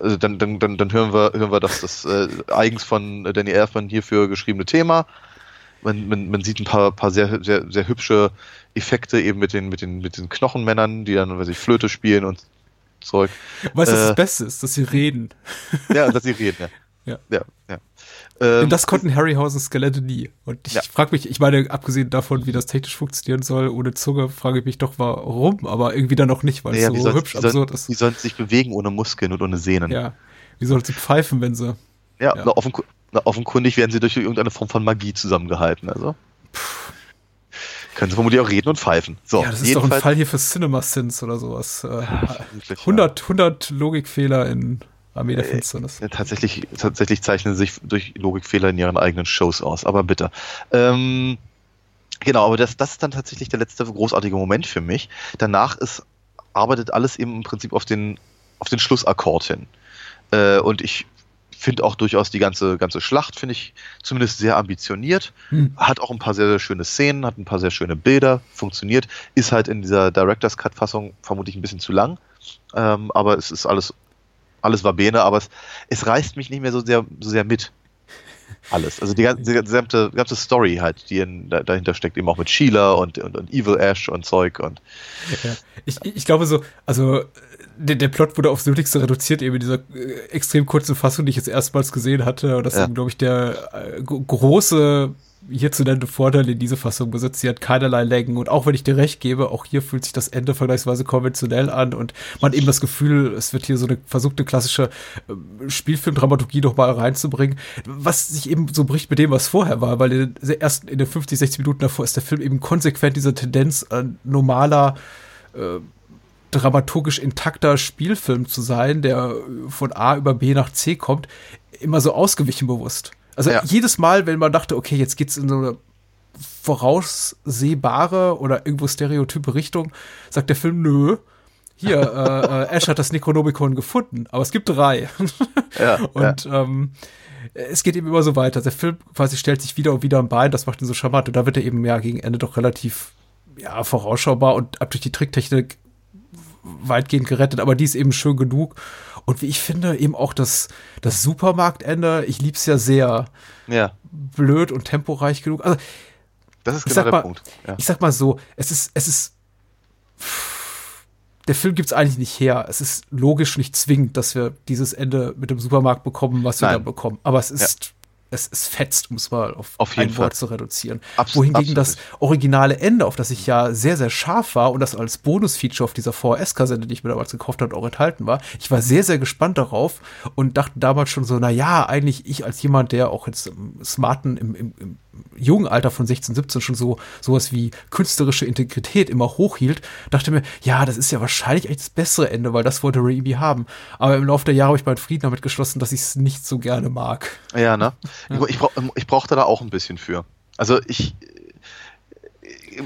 Also dann, dann, dann, dann hören wir, hören wir das, das äh, eigens von Danny Elfman hierfür geschriebene Thema. Man, man, man sieht ein paar, paar sehr, sehr, sehr hübsche Effekte eben mit den, mit den, mit den Knochenmännern, die dann, weiß ich, Flöte spielen und Zeug. Weißt du, was Äh, das Beste ist, dass sie reden. Ja, dass sie reden, ja. Ja. Ja, ja. Denn Ähm, das konnten Harryhausen Skelette nie. Und ich Ja. frage mich, ich meine, abgesehen davon, wie das technisch funktionieren soll, ohne Zunge, frage ich mich doch, warum, aber irgendwie dann noch nicht, weil naja, es so sollen- hübsch sollen- absurd ist. Wie sollen sie sich bewegen ohne Muskeln und ohne Sehnen? Ja. Wie soll sie pfeifen, wenn sie. Ja, Ja. Na, offenku- na, offenkundig werden sie durch irgendeine Form von Magie zusammengehalten. Also können sie vermutlich auch reden und pfeifen. So, ja, das ist doch ein Fall hier für CinemaSins oder sowas. Äh, Wirklich, 100, 100 Logikfehler in Armee der Äh, Finsternis. Ja, tatsächlich, tatsächlich zeichnen sie sich durch Logikfehler in ihren eigenen Shows aus, aber bitte. Ähm, genau, aber das, das ist dann tatsächlich der letzte großartige Moment für mich. Danach ist, arbeitet alles eben im Prinzip auf den, auf den Schlussakkord hin. Äh, und ich finde auch durchaus die ganze, ganze Schlacht, finde ich zumindest sehr ambitioniert. Hm. Hat auch ein paar sehr, sehr schöne Szenen, hat ein paar sehr schöne Bilder, funktioniert. Ist halt in dieser Director's Cut-Fassung vermutlich ein bisschen zu lang. Ähm, aber es ist alles, alles war Bene, aber es, es reißt mich nicht mehr so sehr, so sehr mit. Alles. Also die ganze, die gesamte, ganze Story halt, die in, da, dahinter steckt, eben auch mit Sheila und, und, und Evil Ash und Zeug und Ja. Ich, ich glaube so, also der, der Plot wurde aufs Nötigste reduziert, eben in dieser äh, extrem kurzen Fassung, die ich jetzt erstmals gesehen hatte. Und das Ja. ist, glaube ich, der äh, gro- große hier zu nennende Vorteil in diese Fassung besitzt. Sie hat keinerlei Längen. Und auch wenn ich dir recht gebe, auch hier fühlt sich das Ende vergleichsweise konventionell an. Und man hat eben das Gefühl, es wird hier so eine versuchte klassische äh, Spielfilmdramaturgie noch mal reinzubringen, was sich eben so bricht mit dem, was vorher war. Weil in den ersten, in den 50, 60 Minuten davor ist der Film eben konsequent dieser Tendenz an normaler dramaturgisch intakter Spielfilm zu sein, der von A über B nach C kommt, immer so ausgewichen bewusst. Also Ja. jedes Mal, wenn man dachte, okay, jetzt geht's in so eine voraussehbare oder irgendwo stereotype Richtung, sagt der Film, nö. Hier, äh, äh, Ash hat das Necronomicon gefunden, aber es gibt drei. ja, Und ähm, es geht eben immer so weiter. Der Film quasi stellt sich wieder und wieder am Bein, das macht ihn so charmant. Und da wird er eben ja gegen Ende doch relativ ja, vorausschaubar und ab durch die Tricktechnik weitgehend gerettet, aber die ist eben schön genug. Und wie ich finde, eben auch das, das Supermarktende, ich lieb's ja sehr ja, blöd und temporeich genug. Also, das ist genau der mal, Punkt. Ja. ich sag mal so, es ist, es ist, der Film gibt's eigentlich nicht her. Es ist logisch nicht zwingend, dass wir dieses Ende mit dem Supermarkt bekommen, was wir Nein. da bekommen. Aber es ist, es, es fetzt, um es mal auf, Auf jeden ein Wort Fall. zu reduzieren. Abs- Wohingegen das absolut. originale Ende, auf das ich ja sehr, sehr scharf war und das als Bonusfeature auf dieser VHS-Kassette, die ich mir damals gekauft habe, auch enthalten war, ich war sehr, sehr gespannt darauf und dachte damals schon so, na ja, eigentlich ich als jemand, der auch jetzt im smarten, im, im, im jungen Alter von 16, 17 schon so sowas wie künstlerische Integrität immer hochhielt, dachte mir, ja, das ist ja wahrscheinlich eigentlich das bessere Ende, weil das wollte Raimi haben. Aber im Laufe der Jahre habe ich meinen Frieden damit geschlossen, dass ich es nicht so gerne mag. Ja, ne? Ich, ich, brauch, ich brauchte da auch ein bisschen für. Also ich.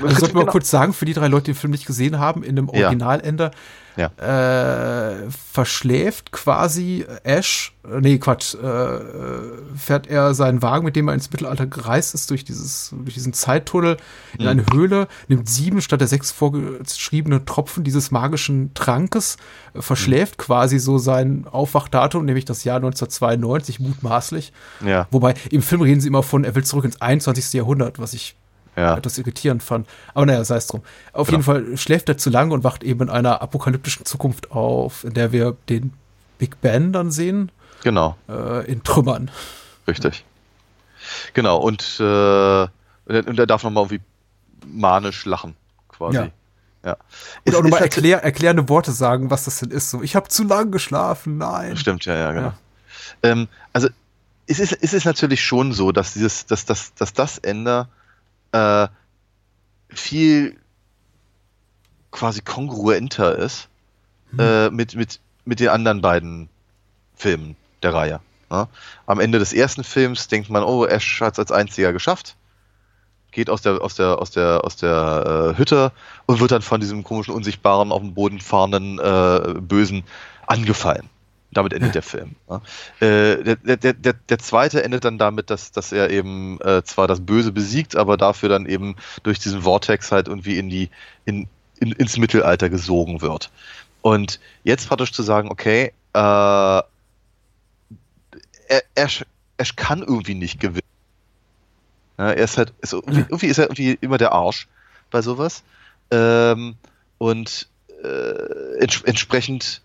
Also sollte man Genau. kurz sagen, für die drei Leute, die den Film nicht gesehen haben, in dem Ja. Originalende Ja. Äh, verschläft quasi Ash, nee, Quatsch, äh, fährt er seinen Wagen, mit dem er ins Mittelalter gereist ist, durch, dieses, durch diesen Zeittunnel in Mhm. eine Höhle, nimmt sieben statt der sechs vorgeschriebenen Tropfen dieses magischen Trankes, äh, verschläft quasi so sein Aufwachdatum, nämlich das Jahr 1992, mutmaßlich. Ja, Wobei im Film reden sie immer von, er will zurück ins 21. Jahrhundert, was ich ja. etwas irritierend fand. Aber naja, sei es drum. Auf Genau. jeden Fall schläft er zu lange und wacht eben in einer apokalyptischen Zukunft auf, in der wir den Big Ben dann sehen, Genau, äh, in Trümmern. richtig. Genau, und, äh, und er- darf nochmal irgendwie manisch lachen, quasi. Ja. ja. Und auch nochmal halt- erklär, erklärende Worte sagen, was das denn ist. So, ich habe zu lang geschlafen, nein. Stimmt, ja, ja, genau. Ja. Ähm, also es ist, es ist natürlich schon so, dass dieses, dass, dass, dass das Ende äh, viel quasi kongruenter ist äh, mit, mit, mit den anderen beiden Filmen der Reihe. Ne? Am Ende des ersten Films denkt man, oh, Ash hat es als einziger geschafft, geht aus der, aus der, aus der, aus der äh, Hütte und wird dann von diesem komischen, unsichtbaren, auf dem Boden fahrenden äh, Bösen angefallen. Damit endet der Film. Ja. Äh, der, der, der, der zweite endet dann damit, dass, dass er eben äh, zwar das Böse besiegt, aber dafür dann eben durch diesen Vortex halt irgendwie in die, in, in, ins Mittelalter gesogen wird. Und jetzt praktisch zu sagen, okay, äh, er, er, er kann irgendwie nicht gewinnen. Ja, er ist halt, ist irgendwie, irgendwie ist er irgendwie immer der Arsch bei sowas. Ähm, und äh, ents entsprechend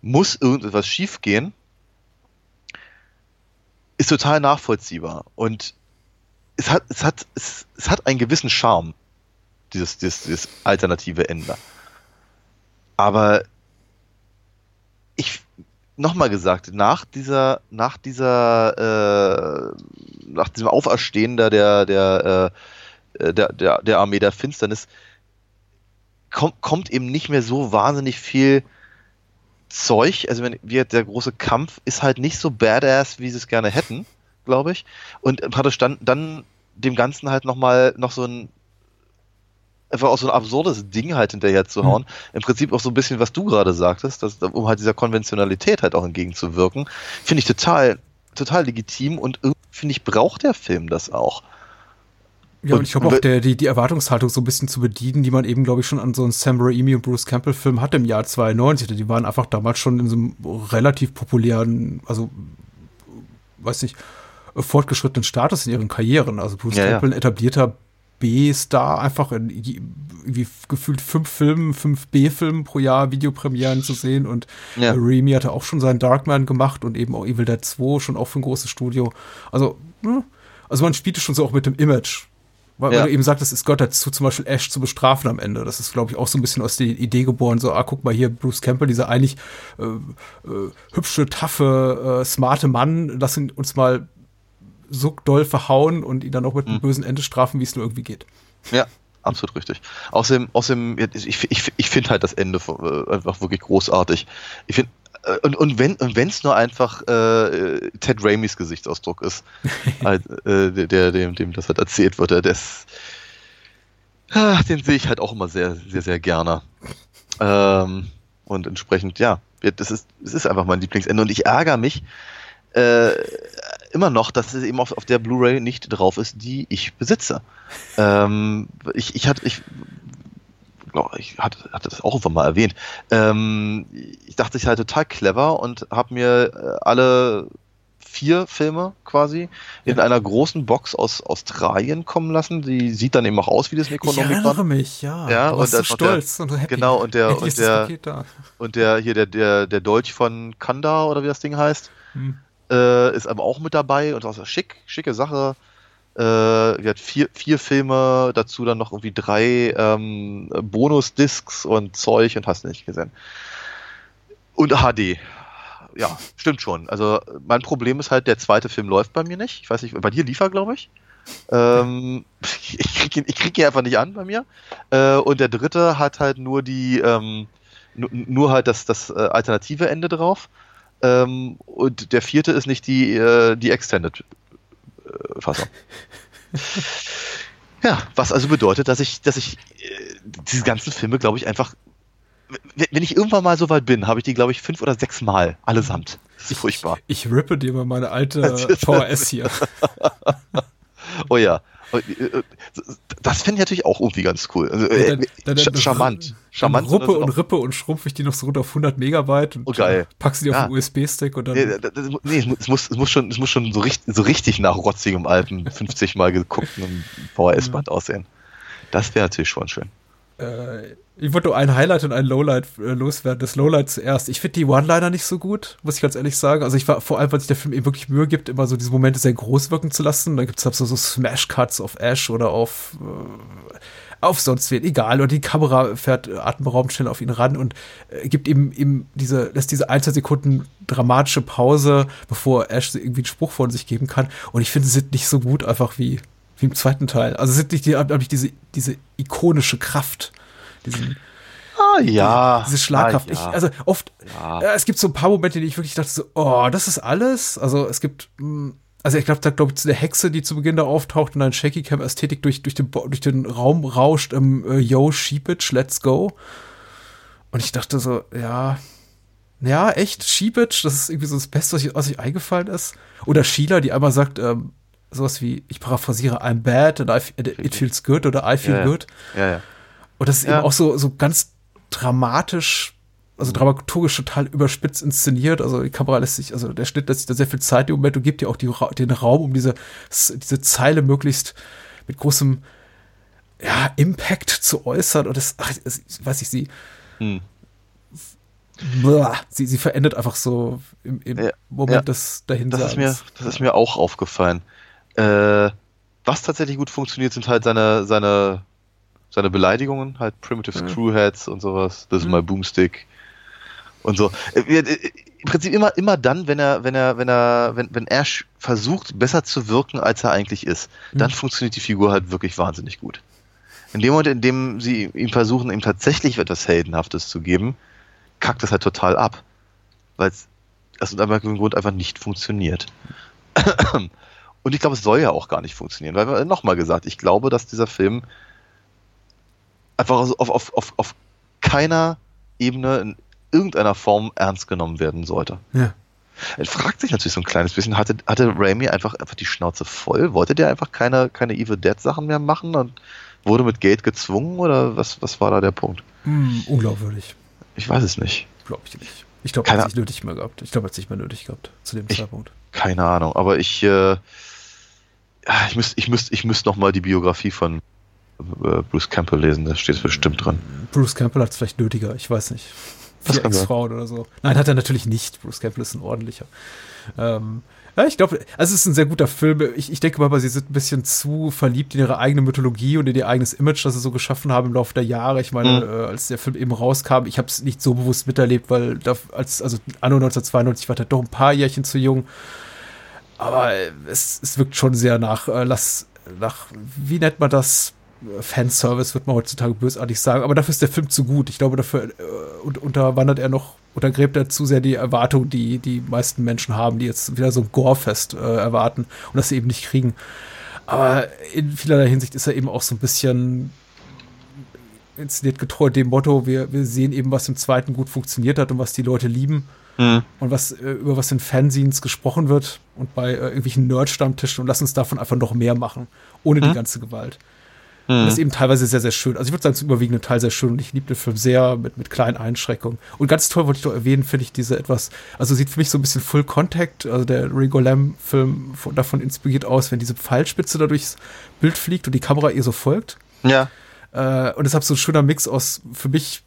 muss irgendetwas schiefgehen, ist total nachvollziehbar. Und es hat, es hat, es, es hat einen gewissen Charme, dieses, dieses, dieses alternative Ende. Aber ich, nochmal gesagt, nach dieser, nach dieser, äh, nach diesem Auferstehen der, der, äh, der, der, der Armee der Finsternis, kommt, kommt eben nicht mehr so wahnsinnig viel Zeug. Also wenn wir der große Kampf ist halt nicht so badass, wie sie es gerne hätten, glaube ich. Und praktisch dann, dann dem Ganzen halt nochmal noch so ein einfach auch so ein absurdes Ding halt hinterher zu hauen. Mhm. Im Prinzip auch so ein bisschen, was du gerade sagtest, dass, um halt dieser Konventionalität halt auch entgegenzuwirken, finde ich total, total legitim und irgendwie, finde ich, braucht der Film das auch. Ja, und, und ich glaube auch, der, die, die Erwartungshaltung so ein bisschen zu bedienen, die man eben, glaube ich, schon an so einem Sam Raimi und Bruce Campbell Film hatte im Jahr 92. Die waren einfach damals schon in so einem relativ populären, also, weiß nicht, fortgeschrittenen Status in ihren Karrieren. Also Bruce ja, Campbell, ein etablierter B-Star, einfach in wie gefühlt fünf Filmen, fünf B-Filmen pro Jahr Videopremieren zu sehen. Und ja. Raimi hatte auch schon seinen Darkman gemacht und eben auch Evil Dead 2, schon auch für ein großes Studio. Also, hm, also man spielte schon so auch mit dem Image weil, ja. weil, du eben sagtest, es gehört dazu, zum Beispiel Ash zu bestrafen am Ende. Das ist, glaube ich, auch so ein bisschen aus der Idee geboren, so, ah, guck mal hier, Bruce Campbell, dieser eigentlich äh, äh, hübsche, taffe, äh, smarte Mann, lass ihn uns mal so doll verhauen und ihn dann auch mit mhm. einem bösen Ende strafen, wie es nur irgendwie geht. Ja, absolut richtig. Außerdem, außerdem ich, ich, ich finde halt das Ende äh, einfach wirklich großartig. Ich finde und, und wenn und wenn es nur einfach äh, Ted Raimis Gesichtsausdruck ist, äh, der, dem, dem das halt erzählt wird, der das, ah, den sehe ich halt auch immer sehr, sehr, sehr gerne. Ähm, und entsprechend, ja, das ist, das ist einfach mein Lieblingsende. Und ich ärgere mich äh, immer noch, dass es eben auf, auf der Blu-ray nicht drauf ist, die ich besitze. Ähm, ich, ich hatte, ich ich hatte, hatte das auch irgendwann mal erwähnt. Ähm, ich dachte, ich sei total clever und habe mir äh, alle vier Filme quasi in ja. einer großen Box aus Australien kommen lassen. Die sieht dann eben auch aus wie das Necronomicon. Ich erinnere mich, ja. ja du und so stolz der, und happy. Genau, und der, und der, und der, hier der, der, der Dolch von Kanda oder wie das Ding heißt, hm. äh, ist aber auch mit dabei und das ist schick, schicke Sache. Äh, vier, vier Filme, dazu dann noch irgendwie drei ähm, Bonus-Discs und Zeug und hast nicht gesehen. Und HD. Ja, stimmt schon. Also mein Problem ist halt, der zweite Film läuft bei mir nicht. Ich weiß nicht, bei dir lief er, glaube ich. Ähm, ich kriege ihn, krieg ihn einfach nicht an bei mir. Äh, und der dritte hat halt nur die, ähm, nur halt das, das äh, alternative Ende drauf. Ähm, und der vierte ist nicht die, äh, die Extended Fassung. ja, was also bedeutet, dass ich, dass ich äh, diese ganzen Filme, glaube ich, einfach wenn ich irgendwann mal so weit bin, habe ich die, glaube ich, fünf oder sechs Mal allesamt. Das ist ich, furchtbar. Ich, rippe dir mal meine alte VHS hier. oh ja. Äh, äh, das finde ich natürlich auch irgendwie ganz cool. Also, äh, dann, dann, charmant. Charmant. Dann Ruppe und Rippe und schrumpfe ich die noch so runter auf 100 Megabyte und oh, geil. packst sie ja. auf den USB-Stick und dann. Nee, nee, es, muss, es, muss schon, es muss schon so richtig, so richtig nach rotzigem alten 50 Mal geguckten VHS-Band ja. aussehen. Das wäre natürlich schon schön. Äh, ich wollte nur ein Highlight und ein Lowlight äh, loswerden. Das Lowlight zuerst. Ich finde die One-Liner nicht so gut, muss ich ganz ehrlich sagen. Also ich war vor allem, weil sich der Film eben wirklich Mühe gibt, immer so diese Momente sehr groß wirken zu lassen. Da gibt es halt so, so Smash-Cuts auf Ash oder auf, äh, auf sonst wen, egal. Oder die Kamera fährt atemberaubend schnell auf ihn ran und äh, gibt ihm, ihm diese, lässt diese ein, zwei Sekunden dramatische Pause, bevor Ash irgendwie einen Spruch von sich geben kann. Und ich finde, sie sind nicht so gut einfach wie, wie im zweiten Teil. Also sind nicht die, habe ich diese, diese ikonische Kraft diesen, ah, ja. diese Schlagkraft. Ah, ja. Ich, also oft, ja. äh, es gibt so ein paar Momente, die ich wirklich dachte so, oh, das ist alles. Also es gibt, mh, hm, also ich glaube, da glaube ich zu der Hexe, die zu Beginn da auftaucht und dann Shaky Cam Ästhetik durch, durch, den, durch den Raum rauscht, im ähm, Yo, Sheepage, let's go. Und ich dachte so, ja, ja, echt, Sheepage, das ist irgendwie so das Beste, was, ich, was euch eingefallen ist. Oder Sheila, die einmal sagt, ähm, sowas wie, ich paraphrasiere, I'm bad and I, it feels good oder I feel ja, good. Ja, ja. Und das ist ja. eben auch so, so ganz dramatisch, also dramaturgisch total überspitzt inszeniert. Also die Kamera lässt sich, also der Schnitt lässt sich da sehr viel Zeit im Moment und gibt ja auch die, den Raum, um diese, diese Zeile möglichst mit großem ja, Impact zu äußern. Und das, ach, das weiß ich, sie. Hm. Sie, sie verändert einfach so im, im Ja, Moment ja. des Dahinsagens. Das ist mir, das ist mir auch aufgefallen. Äh, was tatsächlich gut funktioniert, sind halt seine, seine, seine Beleidigungen, halt Primitive Screwheads und sowas. Das ist my Boomstick und so. Äh, äh, Im Prinzip immer, immer dann, wenn er, wenn er, wenn er, wenn, wenn Ash versucht, besser zu wirken, als er eigentlich ist, dann funktioniert die Figur halt wirklich wahnsinnig gut. In dem Moment, in dem sie ihm versuchen, ihm tatsächlich etwas Heldenhaftes zu geben, kackt das halt total ab. Weil es aus irgendeinem Grund einfach nicht funktioniert. Und ich glaube, es soll ja auch gar nicht funktionieren, weil nochmal gesagt, ich glaube, dass dieser Film einfach auf, auf, auf, auf keiner Ebene in irgendeiner Form ernst genommen werden sollte. Ja. Er fragt sich natürlich so ein kleines bisschen, hatte, hatte Raimi einfach, einfach die Schnauze voll? Wollte der einfach keine, keine Evil Dead Sachen mehr machen und wurde mit Geld gezwungen oder was, was war da der Punkt? Hm, unglaubwürdig. Ich weiß es nicht. Glaube ich nicht. Ich glaube, er hat es nicht nötig mehr gehabt. Ich glaube, er hat es nicht mehr nötig gehabt zu dem Ich- Zeitpunkt. Keine Ahnung, aber ich, äh, ich müsste ich müsst, ich müsst noch mal die Biografie von Bruce Campbell lesen, da steht es bestimmt drin. Bruce Campbell hat es vielleicht nötiger, ich weiß nicht. Vier. Ex-Frauen oder so. Nein, hat er natürlich nicht. Bruce Campbell ist ein ordentlicher. Ähm, ja, ich glaube, also es ist ein sehr guter Film. Ich, ich denke mal, aber sie sind ein bisschen zu verliebt in ihre eigene Mythologie und in ihr eigenes Image, das sie so geschaffen haben im Laufe der Jahre. Ich meine, Mhm. äh, als der Film eben rauskam, ich habe es nicht so bewusst miterlebt, weil da, als, also anno 1992 war er doch ein paar Jährchen zu jung. Aber äh, es, es wirkt schon sehr nach, äh, lass, nach, wie nennt man das? Fanservice wird man heutzutage bösartig sagen, aber dafür ist der Film zu gut. Ich glaube, dafür äh, und, unterwandert er noch, untergräbt er zu sehr die Erwartung, die die meisten Menschen haben, die jetzt wieder so ein Gore-Fest äh, erwarten und das sie eben nicht kriegen. Aber in vielerlei Hinsicht ist er eben auch so ein bisschen inszeniert getreu dem Motto, wir, wir sehen eben, was im zweiten gut funktioniert hat und was die Leute lieben Mhm. und was äh, über was in Fanzines gesprochen wird und bei äh, irgendwelchen Nerd-Stammtischen und lass uns davon einfach noch mehr machen, ohne die ganze Gewalt. Und das ist eben teilweise sehr, sehr schön. Also ich würde sagen, zum überwiegenden Teil sehr schön und ich liebe den Film sehr mit, mit kleinen Einschränkungen. Und ganz toll wollte ich doch erwähnen, finde ich diese etwas, also sieht für mich so ein bisschen Full Contact, also der von- davon inspiriert aus, wenn diese Pfeilspitze da durchs Bild fliegt und die Kamera ihr so folgt. Ja. Äh, und deshalb so ein schöner Mix aus für mich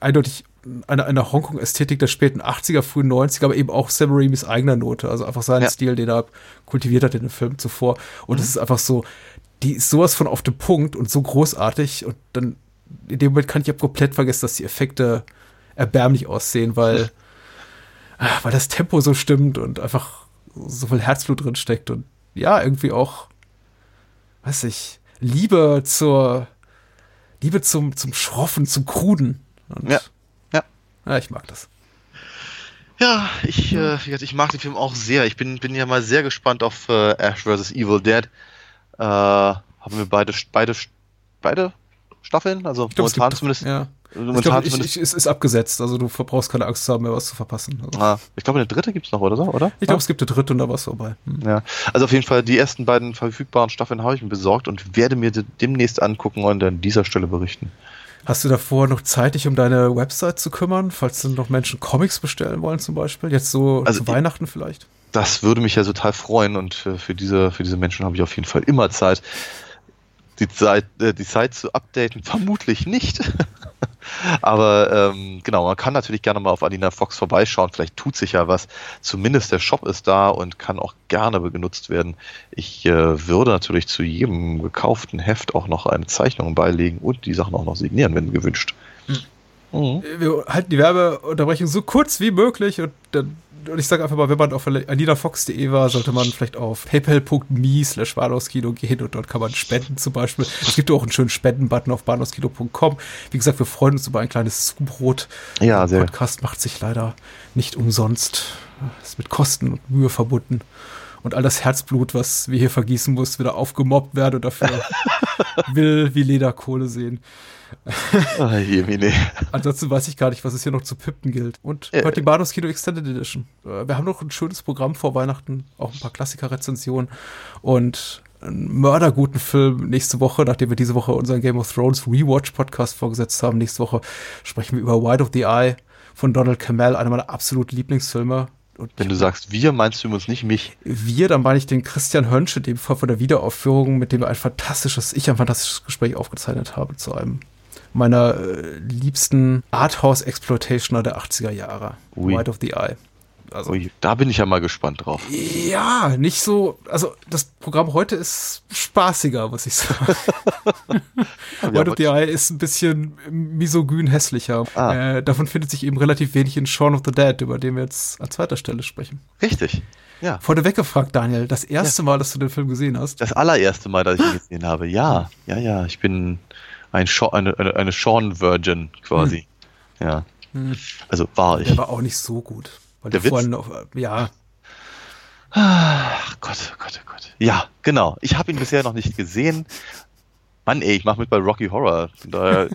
eindeutig einer eine Hongkong-Ästhetik der späten 80er, frühen 90er, aber eben auch Sam Raimis eigener Note. Also einfach seinen Ja. Stil, den er kultiviert hat in den Filmen zuvor. Und es ist einfach so, die ist sowas von auf dem Punkt und so großartig. Und dann in dem Moment kann ich ja komplett vergessen, dass die Effekte erbärmlich aussehen, weil, weil das Tempo so stimmt und einfach so viel Herzblut drin steckt und ja, irgendwie auch, weiß ich, Liebe zur, Liebe zum, zum Schroffen, zum Kruden. Und Ja. Ja. ja, ich mag das. Ja, ich, äh, ich mag den Film auch sehr. Ich bin, bin ja mal sehr gespannt auf äh, Ash vs. Evil Dead. Äh, haben wir beide, beide, beide Staffeln? Also Ich glaub, es momentan gibt- zumindest. Ja. Ich Momentan ich, zumindest. ich, es ist abgesetzt. Also du brauchst keine Angst zu haben, mehr was zu verpassen. Also, ah, ich glaube, eine dritte gibt's noch, oder so, oder? ich glaube, es gibt eine dritte und da war es vorbei. Hm. Ja, also auf jeden Fall die ersten beiden verfügbaren Staffeln habe ich mir besorgt und werde mir de- demnächst angucken und an dieser Stelle berichten. Hast du davor noch Zeit, dich um deine Website zu kümmern, falls dann noch Menschen Comics bestellen wollen zum Beispiel? Jetzt so Also zu ich- Weihnachten vielleicht? Das würde mich ja total freuen und äh, für diese, für diese Menschen habe ich auf jeden Fall immer Zeit. Die Zeit, äh, die Zeit zu updaten, vermutlich nicht. Aber ähm, genau, man kann natürlich gerne mal auf Alina Fox vorbeischauen. Vielleicht tut sich ja was. Zumindest der Shop ist da und kann auch gerne genutzt werden. Ich äh, würde natürlich zu jedem gekauften Heft auch noch eine Zeichnung beilegen und die Sachen auch noch signieren, wenn gewünscht. Mhm. Wir halten die Werbeunterbrechung so kurz wie möglich und dann und ich sage einfach mal, wenn man auf aninafox.de war, sollte man vielleicht auf paypal.me slash Bahnhofskino gehen und dort kann man spenden zum Beispiel. Es gibt auch einen schönen Spendenbutton auf bahnhofskino.com. Wie gesagt, wir freuen uns über ein kleines Zubrot. Ja, Der sehr. Podcast macht sich leider nicht umsonst. Ist mit Kosten und Mühe verbunden. Und all das Herzblut, was wir hier vergießen muss, wieder aufgemobbt werden und dafür will wie Lederkohle sehen. Ah, Jemine. Ansonsten weiß ich gar nicht, was es hier noch zu pippen gilt. Und Äh, hört die Bahnhofs Kino Extended Edition. Äh, Wir haben noch ein schönes Programm vor Weihnachten, auch ein paar Klassiker-Rezensionen und einen mörderguten Film nächste Woche, nachdem wir diese Woche unseren Game of Thrones Rewatch-Podcast vorgesetzt haben. Nächste Woche sprechen wir über Wide of the Eye von Donald Cammell, einer meiner absoluten Lieblingsfilme. Und Wenn du sagst wir, meinst du übrigens nicht mich. wir, dann meine ich den Christian Hönsch, in dem Fall von der Wiederaufführung, mit dem wir ein fantastisches, ich ein fantastisches Gespräch aufgezeichnet habe zu einem meiner äh, liebsten Arthouse-Exploitationer der 80er Jahre. Ui. White of the Eye. Also, Ui, da bin ich ja mal gespannt drauf. ja, nicht so, also das Programm heute ist spaßiger, muss ich sagen. White of the Eye ist ein bisschen misogyn hässlicher. Ah. Äh, davon findet sich eben relativ wenig in Shaun of the Dead, über den wir jetzt an zweiter Stelle sprechen. Richtig. Ja. Vorneweg gefragt, Daniel, das erste Mal, dass du den Film gesehen hast. Das allererste Mal, dass ich ihn gesehen habe. Ja, ja, ja. Ich bin ein Sha eine, eine, eine Sean-Virgin quasi. Ja. Also war ich. Der war auch nicht so gut. Weil Der Witz? noch, äh, ja, Ach Gott, oh Gott, oh Gott. Ja, genau. Ich habe ihn bisher noch nicht gesehen. Mann, ey, ich mache mit bei Rocky Horror. Über,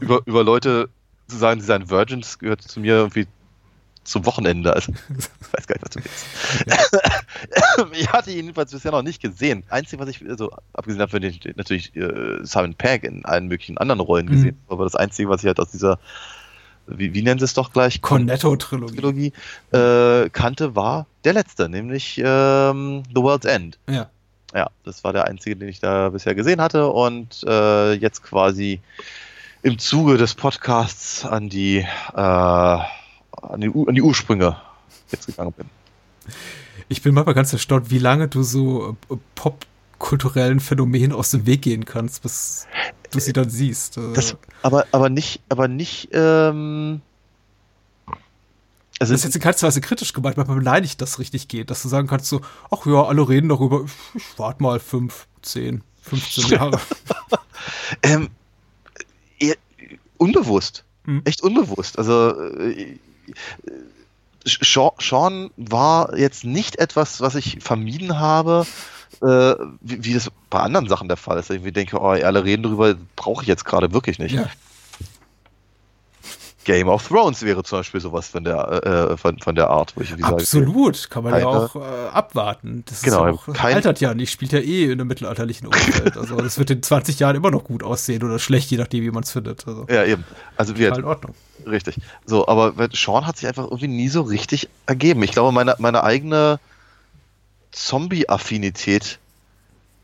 über, über Leute zu sagen, sie seien Virgins, gehört zu mir irgendwie zum Wochenende. Also, ich weiß gar nicht, was du willst. ich hatte ihn jedenfalls bisher noch nicht gesehen. Einzige, was ich, also, abgesehen davon, ich natürlich äh, Simon Pegg in allen möglichen anderen Rollen gesehen habe, aber das Einzige, was ich halt aus dieser, wie, wie nennen sie es doch gleich? Cornetto-Trilogie. Trilogie äh, kannte, war der letzte, nämlich ähm, The World's End. Ja. Ja, das war der einzige, den ich da bisher gesehen hatte und äh, jetzt quasi im Zuge des Podcasts an die, äh, an die, an die Ursprünge jetzt gegangen bin. Ich bin manchmal ganz erstaunt, wie lange du so äh, popkulturellen Phänomenen aus dem Weg gehen kannst, bis du sie dann siehst. Äh, Das, aber, aber nicht, aber nicht, ähm, also Das ist jetzt in keinster Weise kritisch gemeint, manchmal beleidigt das richtig geht, dass du sagen kannst so, ach ja, alle reden darüber, ich, ich warte mal fünf, zehn, 15 Jahre. Ähm, eher, unbewusst. Hm. Echt unbewusst. Also äh, Sean, war jetzt nicht etwas, was ich vermieden habe, äh, wie, wie das bei anderen Sachen der Fall ist. Ich denke, oh, alle reden darüber, brauche ich jetzt gerade wirklich nicht. ja. Game of Thrones wäre zum Beispiel sowas von der, äh, von, von der Art, wo ich sage, Absolut, kann man ja Keine- auch äh, abwarten. Das Genau, ist ja auch, kein- altert ja nicht, spielt ja eh in einem mittelalterlichen Umfeld. Also das wird in 20 Jahren immer noch gut aussehen oder schlecht, je nachdem, wie man es findet. Also Ja, eben. Also wir, in Ordnung. Richtig. So, aber Sean hat sich einfach irgendwie nie so richtig ergeben. Ich glaube, meine, meine eigene Zombie-Affinität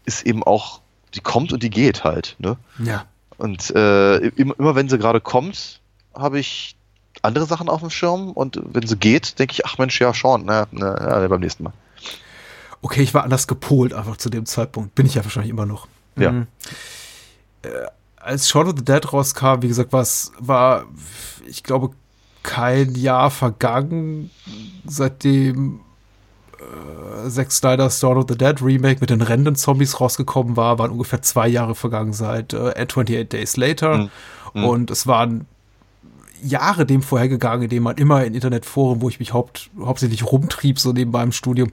ist eben auch, die kommt und die geht halt. Ne? Ja. Und äh, immer, immer wenn sie gerade kommt, habe ich andere Sachen auf dem Schirm und wenn sie geht, denke ich, ach Mensch, ja, Sean, na, na, ja, beim nächsten Mal. Okay, ich war anders gepolt einfach zu dem Zeitpunkt. Bin ich ja wahrscheinlich immer noch. Ja. Mhm. Äh, als Shaun of the Dead rauskam, wie gesagt, was war, ich glaube, kein Jahr vergangen, seitdem äh, Zack Snyder's Dawn of the Dead Remake mit den rennenden Zombies rausgekommen war, waren ungefähr zwei Jahre vergangen seit äh, 28 Days Later. Mhm. Und es waren Jahre dem vorhergegangen, in dem man immer in Internetforen, wo ich mich haupt, hauptsächlich rumtrieb, so neben meinem Studium,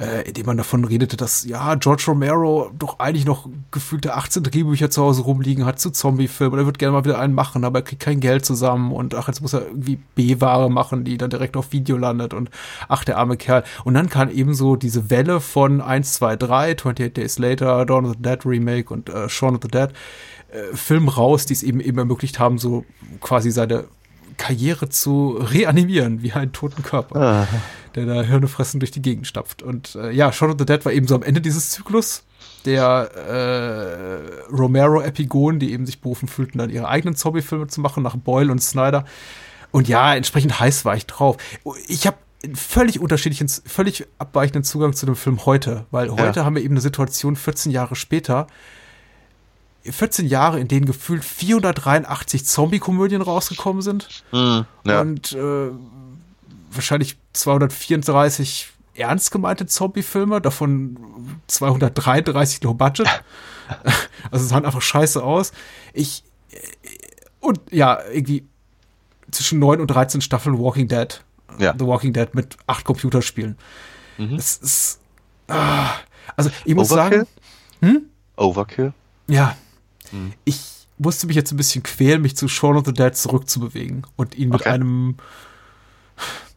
äh, in dem man davon redete, dass ja George Romero doch eigentlich noch gefühlte 18 Drehbücher zu Hause rumliegen hat zu Zombie-Filmen. Er wird gerne mal wieder einen machen, aber er kriegt kein Geld zusammen und ach, jetzt muss er irgendwie B-Ware machen, die dann direkt auf Video landet und ach, der arme Kerl. Und dann kam eben so diese Welle von 1, 2, 3, 28 Days Later, Dawn of the Dead Remake und äh, Shaun of the Dead äh, Film raus, die es eben eben ermöglicht haben, so quasi seine Karriere zu reanimieren, wie einen toten Körper, der da Hirnefressen durch die Gegend stapft. Und äh, ja, Shaun of the Dead war eben so am Ende dieses Zyklus der äh, Romero-Epigonen, die eben sich berufen fühlten, dann ihre eigenen Zombie-Filme zu machen, nach Boyle und Snyder. Und ja, entsprechend heiß war ich drauf. Ich habe einen völlig unterschiedlichen, völlig abweichenden Zugang zu dem Film heute, weil heute haben wir eben eine Situation 14 Jahre später, 14 Jahre, in denen gefühlt 483 Zombie-Komödien rausgekommen sind Ja. und äh, wahrscheinlich 234 ernst gemeinte Zombie-Filme, davon 233 Low Budget. also es sahen einfach scheiße aus. Ich äh, und ja, irgendwie zwischen 9 und 13 Staffeln Walking Dead. Ja. The Walking Dead mit acht Computerspielen. Es ist ah, also ich muss Overkill? sagen, Overkill? ja. Ich musste mich jetzt ein bisschen quälen, mich zu Shaun of the Dead zurückzubewegen und ihn mit Okay. einem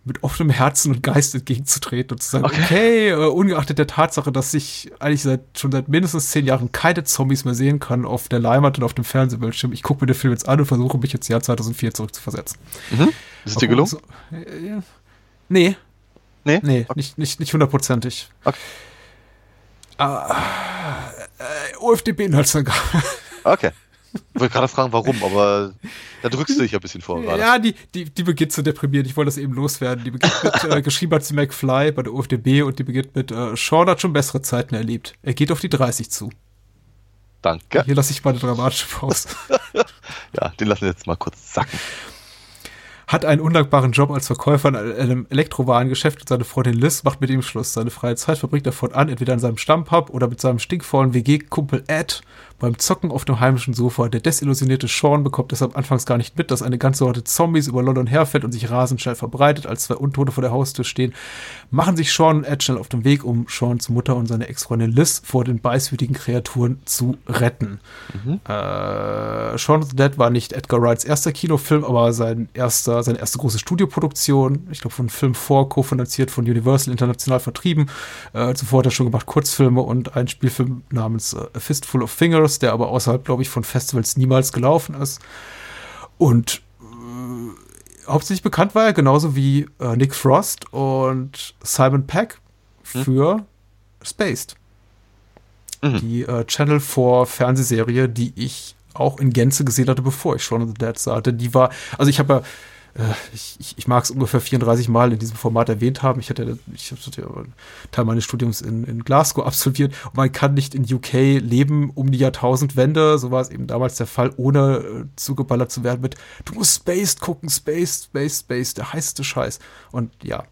mit offenem Herzen und Geist entgegenzutreten und zu sagen, okay, äh, ungeachtet der Tatsache, dass ich eigentlich seit schon seit mindestens zehn Jahren keine Zombies mehr sehen kann auf der Leinwand und auf dem Fernsehbildschirm, ich gucke mir den Film jetzt an und versuche mich ins Jahr 2004 zurückzuversetzen. Ist es dir gelungen? So, äh, ja. Nee, Nee? nee, nicht, nicht, nicht hundertprozentig. Okay. Ah, äh, OFDB-Inhaltsangabe. Okay. Ich wollte gerade fragen, warum, aber da drückst du dich ein bisschen vor gerade. Ja, die, die, die beginnt zu deprimieren. Ich wollte das eben loswerden. Die beginnt mit, äh, geschrieben hat sie McFly bei der UFDB und die beginnt mit, äh, Sean hat schon bessere Zeiten erlebt. Er geht auf die 30 zu. Danke. Hier lasse ich mal eine dramatische Pause. Ja, den lassen wir jetzt mal kurz sacken. Hat einen undankbaren Job als Verkäufer in einem Elektrowarengeschäft und seine Freundin Liz macht mit ihm Schluss. Seine freie Zeit verbringt er fortan entweder in seinem Stammpub oder mit seinem stinkvollen WG-Kumpel Ed beim Zocken auf dem heimischen Sofa. Der desillusionierte Sean bekommt deshalb anfangs gar nicht mit, dass eine ganze Horde Zombies über London herfährt und sich rasend schnell verbreitet, als zwei Untote vor der Haustür stehen. Machen sich Sean und Ed schnell auf den Weg, um Seans Mutter und seine Ex-Freundin Liz vor den beißwütigen Kreaturen zu retten. Äh, Shaun of the Dead war nicht Edgar Wrights erster Kinofilm, aber sein erster, seine erste große Studioproduktion. Ich glaube, von Film 4, kofinanziert von Universal, international vertrieben. Äh, zuvor hat er schon gemacht Kurzfilme und einen Spielfilm namens äh, A Fistful of Fingers, der aber außerhalb, glaube ich, von Festivals niemals gelaufen ist. Und äh, hauptsächlich bekannt war er genauso wie äh, Nick Frost und Simon Peck für Spaced die äh, Channel 4 Fernsehserie, die ich auch in Gänze gesehen hatte, bevor ich Shaun of the Dead sah. Denn die war, also ich habe ja, ich, ich, ich mag es ungefähr 34 Mal in diesem Format erwähnt haben. Ich hatte, ich hatte ja einen Teil meines Studiums in, in Glasgow absolviert und man kann nicht in UK leben um die Jahrtausendwende, so war es eben damals der Fall, ohne äh, zugeballert zu werden mit, du musst Spaced gucken, Spaced, Spaced, Spaced, der heißeste Scheiß. Und ja,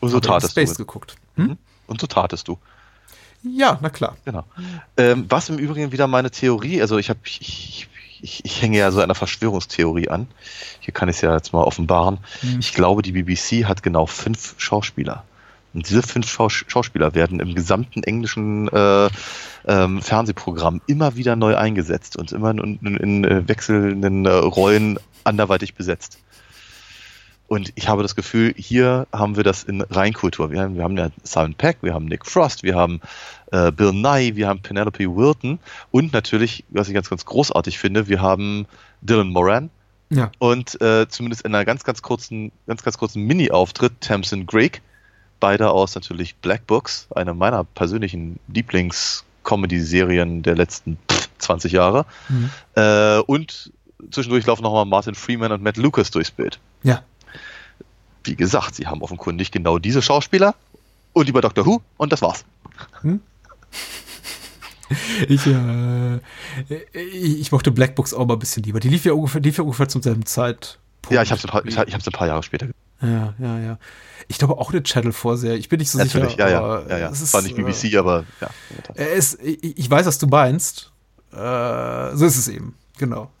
Und so tatest du. Spaced geguckt. Hm? Und so tatest du. Ja, na klar. Genau. Ähm, was im Übrigen wieder meine Theorie, also ich habe, ich, ich, ich, hänge ja so einer Verschwörungstheorie an. Hier kann ich es ja jetzt mal offenbaren. Ich glaube, die BBC hat genau fünf Schauspieler. Und diese fünf Schaus Schauspieler werden im gesamten englischen äh, ähm, Fernsehprogramm immer wieder neu eingesetzt und immer in, in, in äh, wechselnden äh, Rollen anderweitig besetzt. Und ich habe das Gefühl, hier haben wir das in Reinkultur. Wir haben, wir haben ja Simon Peck, wir haben Nick Frost, wir haben äh, Bill Nye, wir haben Penelope Wilton und natürlich, was ich ganz, ganz großartig finde, wir haben Dylan Moran Ja. und äh, zumindest in einer ganz, ganz kurzen, ganz, ganz kurzen Mini-Auftritt Tamsin Greig, beide aus natürlich Black Books, eine meiner persönlichen Lieblings-Comedy-Serien der letzten pff, 20 Jahre. Mhm. Äh, und zwischendurch laufen nochmal Martin Freeman und Matt Lucas durchs Bild. Ja. Wie gesagt, sie haben offenkundig genau diese Schauspieler und bei Doctor Who und das war's. Ich, äh, ich, ich mochte Black Books auch mal ein bisschen lieber. Die lief ja ungefähr, lief ja ungefähr zum selben Zeitpunkt. Ja, ich habe ein, paar- ich, ich hab's ein paar Jahre später gesehen. Ja, ja, ja. Ich glaube auch eine Channel Vorseher. Ich bin nicht so Natürlich, sicher. ja, ja, ja, ja. Es ist, War nicht BBC, aber ja. Äh, es, ich, ich weiß, was du meinst. Äh, so ist es eben. Genau.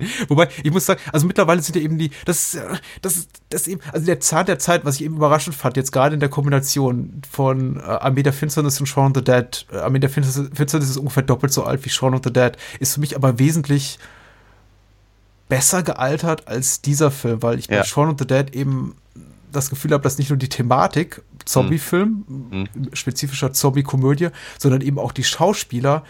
Wobei, ich muss sagen, also mittlerweile sind ja eben die, das äh, das das eben, also der Zahn der Zeit, was ich eben überraschend fand, jetzt gerade in der Kombination von äh, Armee der Finsternis und Shaun of the Dead. Äh, Armee der Finsternis, Finsternis ist ungefähr doppelt so alt wie Shaun of the Dead, ist für mich aber wesentlich besser gealtert als dieser Film, weil ich bei Ja. Shaun of the Dead eben das Gefühl habe, dass nicht nur die Thematik Zombie-Film, Mhm. spezifischer Zombie-Komödie, sondern eben auch die Schauspieler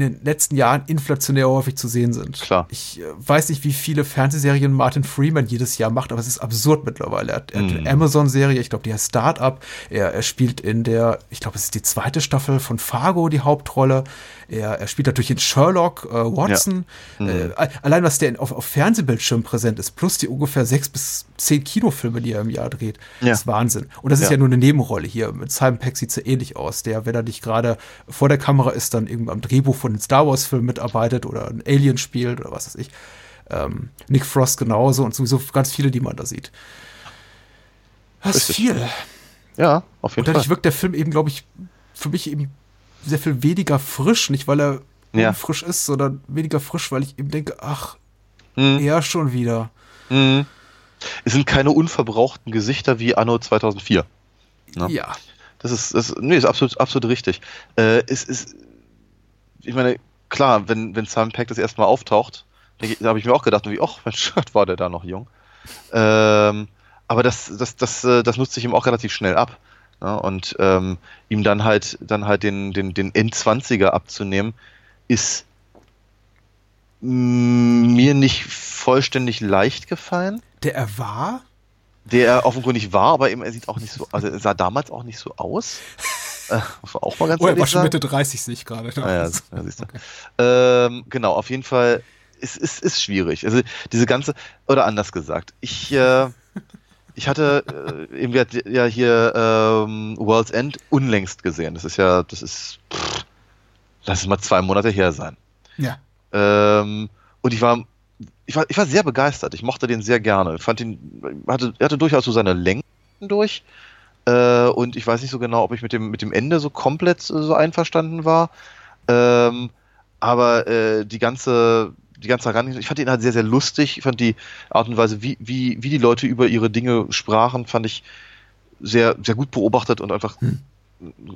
in den letzten Jahren inflationär häufig zu sehen sind. Klar. Ich äh, weiß nicht, wie viele Fernsehserien Martin Freeman jedes Jahr macht, aber es ist absurd mittlerweile. Er hat, er hat eine Mhm. Amazon-Serie, ich glaube, die heißt Startup. Er, er spielt in der, ich glaube, es ist die zweite Staffel von Fargo die Hauptrolle. Er, er spielt natürlich in Sherlock, äh, Watson. Mhm. Äh, allein, was der auf, auf Fernsehbildschirm präsent ist, plus die ungefähr sechs bis zehn Kinofilme, die er im Jahr dreht, Ja. ist Wahnsinn. Und das ist Ja. ja nur eine Nebenrolle hier. Mit Simon Peck sieht es ja ähnlich aus, der, wenn er nicht gerade vor der Kamera ist, dann irgendwie am Drehbuch von den Star Wars-Filmen mitarbeitet oder ein Alien spielt oder was weiß ich. Ähm, Nick Frost genauso und sowieso ganz viele, die man da sieht. Das ist viel. Ja, auf Und jeden dadurch Fall. wirkt der Film eben, glaube ich, für mich eben sehr viel weniger frisch. Nicht, weil er Ja. frisch ist, sondern weniger frisch, weil ich eben denke, ach, Mhm. er schon wieder. Mhm. Es sind keine unverbrauchten Gesichter wie Anno 2004. Ja. Ja. Das ist, das, nee, ist absolut, absolut richtig. Äh, es ist, ich meine, klar, wenn, wenn Simon Peck das erste Mal auftaucht, da habe ich mir auch gedacht, wie, ach, Mensch, war der da noch jung. Ähm, aber das, das, das, äh, das nutzt sich ihm auch relativ schnell ab. Ja, und ähm, ihm dann halt, dann halt den, den, den Endzwanziger abzunehmen, ist mir nicht vollständig leicht gefallen Der er war? der er offenkundig war, aber eben er sieht auch nicht so, also er sah damals auch nicht so aus. Äh, auch mal ganz Oh, er war schon. Mitte 30, sehe ich gerade. Ah, ja, siehst du. Ähm, genau, auf jeden Fall ist, ist, ist schwierig. Also diese ganze, oder anders gesagt, ich, äh, ich hatte äh, eben ja- hier ähm, World's End unlängst gesehen. Das ist ja, das ist, pff, lass es mal zwei Monate her sein. Ja. Ähm, und ich war, ich war, ich war sehr begeistert. Ich mochte den sehr gerne. Ich fand ihn, hatte, er hatte durchaus so seine Längen durch. Äh, und ich weiß nicht so genau, ob ich mit dem, mit dem Ende so komplett so einverstanden war. Ähm, aber äh, die ganze, die ganze Herangehensweise, ich fand ihn halt sehr, sehr lustig. Ich fand die Art und Weise, wie, wie, wie die Leute über ihre Dinge sprachen, fand ich sehr, sehr gut beobachtet und einfach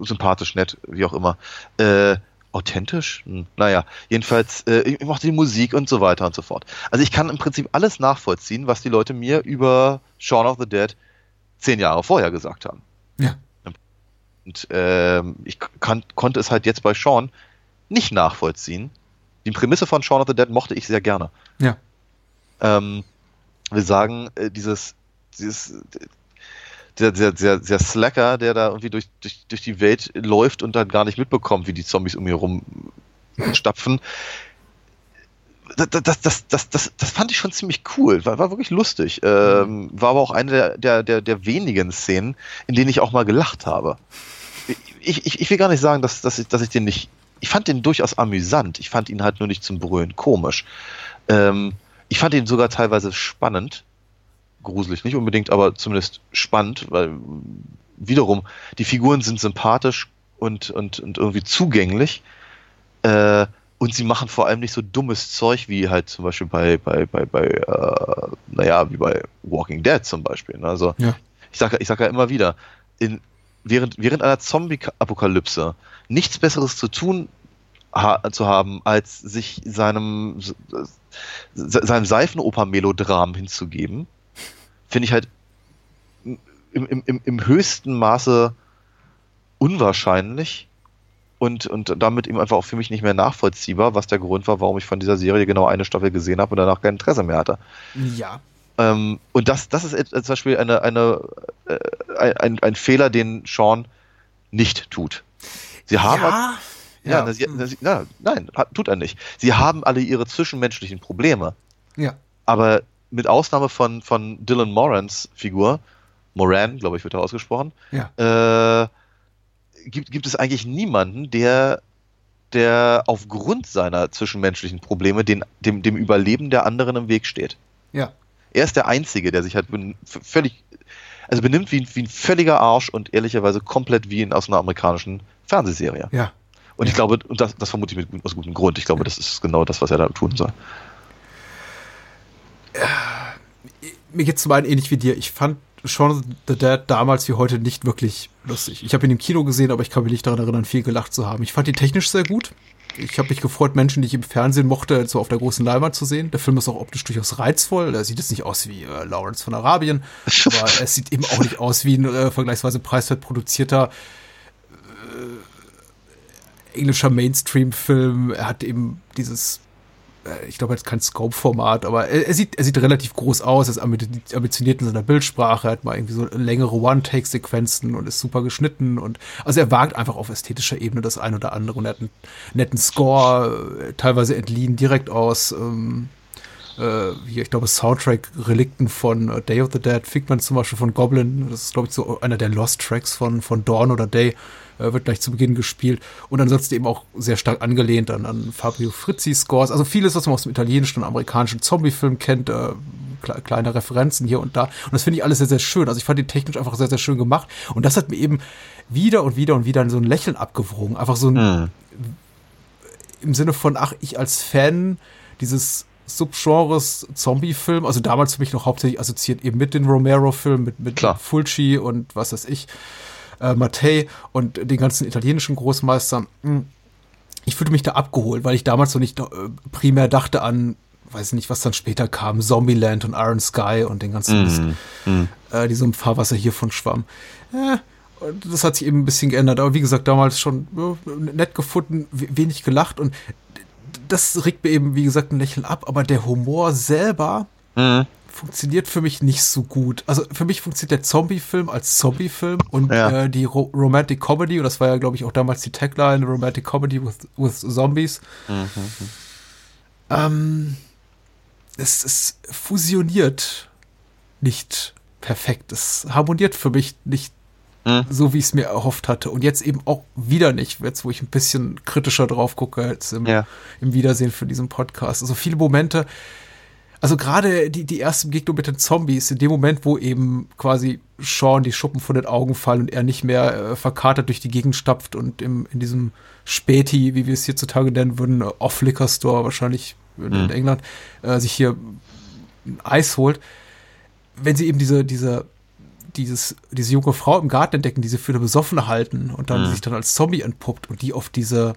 sympathisch, nett, wie auch immer. Äh, authentisch? Hm, naja, jedenfalls, äh, ich mochte die Musik und so weiter und so fort. Also ich kann im Prinzip alles nachvollziehen, was die Leute mir über Shaun of the Dead zehn Jahre vorher gesagt haben. Ja. Und ähm, ich kann, konnte es halt jetzt bei Shaun nicht nachvollziehen. Die Prämisse von Shaun of the Dead mochte ich sehr gerne. Ja. Ähm, wir sagen, äh, dieses, dieses der, der, der, der Slacker, der da irgendwie durch, durch, durch die Welt läuft und dann gar nicht mitbekommt, wie die Zombies um ihn rum stapfen. Das, das, das, das, das, das fand ich schon ziemlich cool, war, war wirklich lustig. Ähm, war aber auch eine der, der, der, der wenigen Szenen, in denen ich auch mal gelacht habe. Ich, ich, ich will gar nicht sagen, dass, dass, ich, dass ich den nicht. Ich fand den durchaus amüsant. Ich fand ihn halt nur nicht zum Brüllen komisch. Ähm, ich fand ihn sogar teilweise spannend. Gruselig nicht unbedingt, aber zumindest spannend, weil wiederum, die Figuren sind sympathisch und, und, und irgendwie zugänglich. Äh, und sie machen vor allem nicht so dummes Zeug wie halt zum Beispiel bei, bei, bei, bei äh, naja, wie bei Walking Dead zum Beispiel. ne? Also Ja. ich sage ich sag ja immer wieder, in, während, während einer Zombie-Apokalypse nichts Besseres zu tun ha zu haben, als sich seinem, se- seinem Seifenoper-Melodram hinzugeben, finde ich halt im, im, im, im höchsten Maße unwahrscheinlich und, und damit eben einfach auch für mich nicht mehr nachvollziehbar, was der Grund war, warum ich von dieser Serie genau eine Staffel gesehen habe und danach kein Interesse mehr hatte. Ja. Ähm, und das, das ist zum Beispiel eine, eine, äh, ein, ein Fehler, den Sean nicht tut. Sie haben Ja. ja, Ja. sie, sie, na, nein, tut er nicht. Sie haben alle ihre zwischenmenschlichen Probleme, Ja. aber mit Ausnahme von, von Dylan Morans Figur, Moran, glaube ich, wird er ausgesprochen, Ja. äh, gibt, gibt es eigentlich niemanden, der, der aufgrund seiner zwischenmenschlichen Probleme den, dem, dem Überleben der anderen im Weg steht. Ja. Er ist der Einzige, der sich halt völlig, also benimmt wie, ein- wie ein völliger Arsch und ehrlicherweise komplett wie in, aus einer amerikanischen Fernsehserie. Ja. Und ich glaube, und das, das vermute ich mit, aus gutem Grund, ich glaube, das ist genau das, was er da tun soll. mir geht's zum einen ähnlich wie dir. Ich fand Shaun the Dead damals wie heute nicht wirklich lustig. Ich habe ihn im Kino gesehen, aber ich kann mich nicht daran erinnern, viel gelacht zu haben. Ich fand ihn technisch sehr gut. Ich habe mich gefreut, Menschen, die ich im Fernsehen mochte, so auf der großen Leinwand zu sehen. Der Film ist auch optisch durchaus reizvoll. Er sieht jetzt nicht aus wie äh, Lawrence von Arabien, aber es sieht eben auch nicht aus wie ein äh, vergleichsweise preiswert produzierter äh, englischer Mainstream-Film. Er hat eben dieses ich glaube, er hat kein Scope-Format, aber er, er, sieht, er sieht relativ groß aus, er ist ambi- ambitioniert in seiner Bildsprache, hat mal irgendwie so längere One-Take-Sequenzen und ist super geschnitten und also er wagt einfach auf ästhetischer Ebene das ein oder andere und er hat einen netten Score, äh, teilweise entliehen direkt aus ähm, äh, hier, ich glaube, Soundtrack-Relikten von äh, Day of the Dead, Figment zum Beispiel von Goblin, das ist, glaube ich, so einer der Lost-Tracks von, von Dawn oder Day, äh, wird gleich zu Beginn gespielt. Und ansonsten eben auch sehr stark angelehnt an, an Fabio Frizzi-Scores, also vieles, was man aus dem italienischen und amerikanischen Zombie-Film kennt, äh, kle kleine Referenzen hier und da. Und das finde ich alles sehr, sehr schön. Also ich fand die technisch einfach sehr, sehr schön gemacht. Und das hat mir eben wieder und wieder und wieder so ein Lächeln abgewrungen. Einfach so ein, Hm. im Sinne von, ach, ich als Fan dieses Subgenres Zombie-Film, also damals für mich noch hauptsächlich assoziiert eben mit den Romero-Filmen, mit, mit Klar. Fulci und was weiß ich, äh, Mattei und den ganzen italienischen Großmeistern. Hm. Ich fühlte mich da abgeholt, weil ich damals so nicht äh, primär dachte an, weiß nicht, was dann später kam, Zombieland und Iron Sky und den ganzen Mist, äh, die so im Fahrwasser hiervon schwamm. Äh, und das hat sich eben ein bisschen geändert. Aber wie gesagt, damals schon ja, nett gefunden, we- wenig gelacht und das regt mir eben, wie gesagt, ein Lächeln ab. Aber der Humor selber Mhm. Funktioniert für mich nicht so gut. Also für mich funktioniert der Zombie-Film als Zombie-Film und Ja. äh, die Ro Romantic Comedy, und das war ja, glaube ich, auch damals die Tagline, Romantic Comedy with, with Zombies. Ähm, es, es fusioniert nicht perfekt. Es harmoniert für mich nicht Mhm. so, wie ich es mir erhofft hatte. Und jetzt eben auch wieder nicht, jetzt wo ich ein bisschen kritischer drauf gucke, jetzt im, Ja. im Wiedersehen für diesen Podcast. Also viele Momente, also gerade die, die erste Begegnung mit den Zombies, in dem Moment, wo eben quasi Sean die Schuppen von den Augen fallen und er nicht mehr äh, verkatert durch die Gegend stapft und im, in diesem Späti, wie wir es hier zutage nennen würden, Off-Liquor-Store wahrscheinlich in, in Mhm. England, äh, sich hier ein Eis holt. Wenn sie eben diese, diese, dieses, diese junge Frau im Garten entdecken, die sie für eine Besoffene halten und dann Mhm. sich dann als Zombie entpuppt und die auf diese,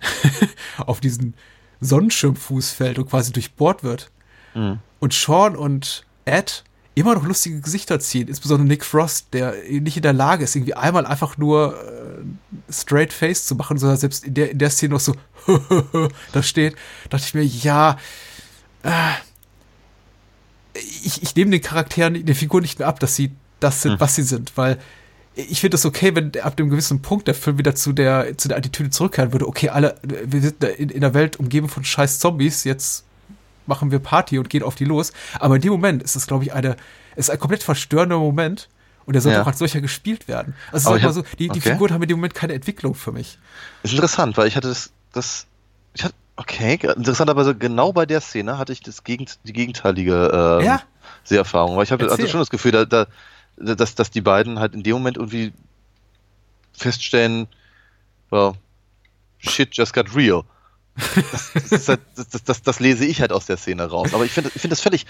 auf diesen Sonnenschirmfuß fällt und quasi durchbohrt wird. Mhm. Und Sean und Ed immer noch lustige Gesichter ziehen, insbesondere Nick Frost, der nicht in der Lage ist, irgendwie einmal einfach nur äh, straight face zu machen, sondern selbst in der, in der Szene noch so da steht, dachte ich mir, ja, äh, ich, ich nehme den Charakteren, den Figuren nicht mehr ab, dass sie das sind, Hm. was sie sind, weil ich finde es okay, wenn ab einem gewissen Punkt der Film wieder zu der, zu der Attitüde zurückkehren würde. Okay, alle, wir sind in, in der Welt umgeben von scheiß Zombies, jetzt machen wir Party und gehen auf die los. Aber in dem Moment ist es, glaube ich, eine, ist ein komplett verstörender Moment und der sollte Ja. auch als solcher gespielt werden. Also Aber sag mal so, die, die okay. Figuren haben in dem Moment keine Entwicklung für mich. Ist interessant, weil ich hatte das, das, ich hatte, okay, interessanterweise genau bei der Szene hatte ich das Gegend, die gegenteilige ähm, Ja. Seherfahrung, weil ich hatte, hatte schon das Gefühl, da, da, dass, dass die beiden halt in dem Moment irgendwie feststellen, well, shit just got real. Das, halt, das, das, das, lese ich halt aus der Szene raus. Aber ich finde ich finde das völlig,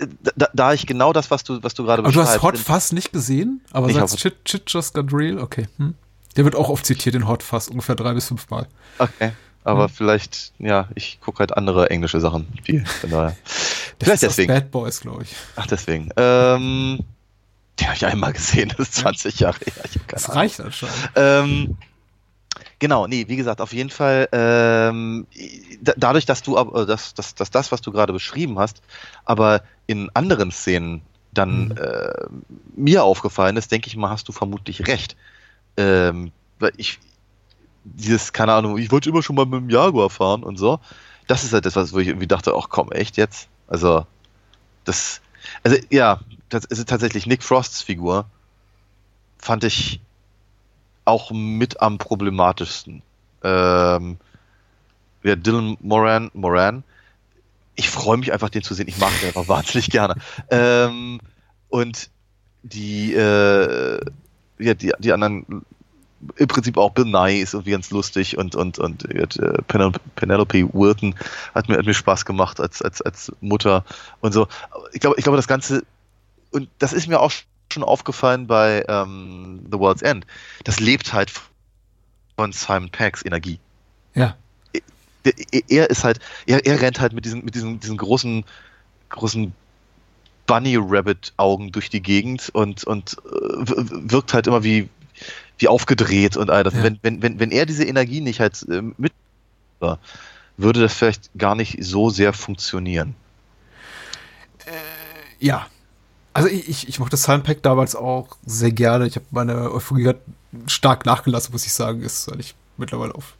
äh, da, da ich genau das, was du, was du gerade Aber du hast beschreibst, Hot Fuzz nicht gesehen, aber Ich sagst Shit, Shit Just Got Real, okay. Hm. Der wird auch oft zitiert in Hot Fuzz, ungefähr drei bis fünf Mal. Okay. Aber Hm. vielleicht, ja, ich gucke halt andere englische Sachen viel. Von daher. Das Vielleicht deswegen. Bad Boys, glaube ich. Ach, deswegen. Ähm, den habe ich einmal gesehen, das ist 20 Jahre her. Das reicht anscheinend. Ähm, genau, nee, wie gesagt, auf jeden Fall, ähm, da, dadurch, dass du, äh, dass, dass, dass das, was du gerade beschrieben hast, aber in anderen Szenen dann Mhm. äh, mir aufgefallen ist, denke ich mal, hast du vermutlich recht. Ähm, weil ich, dieses, keine Ahnung, ich wollte immer schon mal mit dem Jaguar fahren und so, das ist halt das, was- wo ich irgendwie dachte, ach komm, echt jetzt? Also, das, also ja, das ist tatsächlich Nick Frosts Figur, fand ich auch mit am problematischsten. Ähm, ja, Dylan Moran, Moran. Ich freue mich einfach, den zu sehen. Ich mag den einfach wahnsinnig gerne. Ähm, und die, äh, ja, die, die anderen, im Prinzip auch Bill Nye ist irgendwie ganz lustig und, und, und äh, Penelope, Wilton hat mir, hat mir Spaß gemacht als, als, als Mutter und so. Ich glaube, ich glaube, das Ganze, und das ist mir auch schon aufgefallen bei ähm, The World's End. Das lebt halt von Simon Peggs Energie. Ja. Der, er ist halt, er, er rennt halt mit diesen, mit diesen, diesen großen, großen Bunny Rabbit Augen durch die Gegend und, und äh, wirkt halt immer wie, wie aufgedreht und all das. Ja. Wenn, wenn, wenn, wenn er diese Energie nicht halt äh, mit würde das vielleicht gar nicht so sehr funktionieren. Ja. Also ich, ich, ich mochte Soundpack damals auch sehr gerne. Ich habe meine Euphorie hat stark nachgelassen, muss ich sagen. Ist eigentlich mittlerweile auf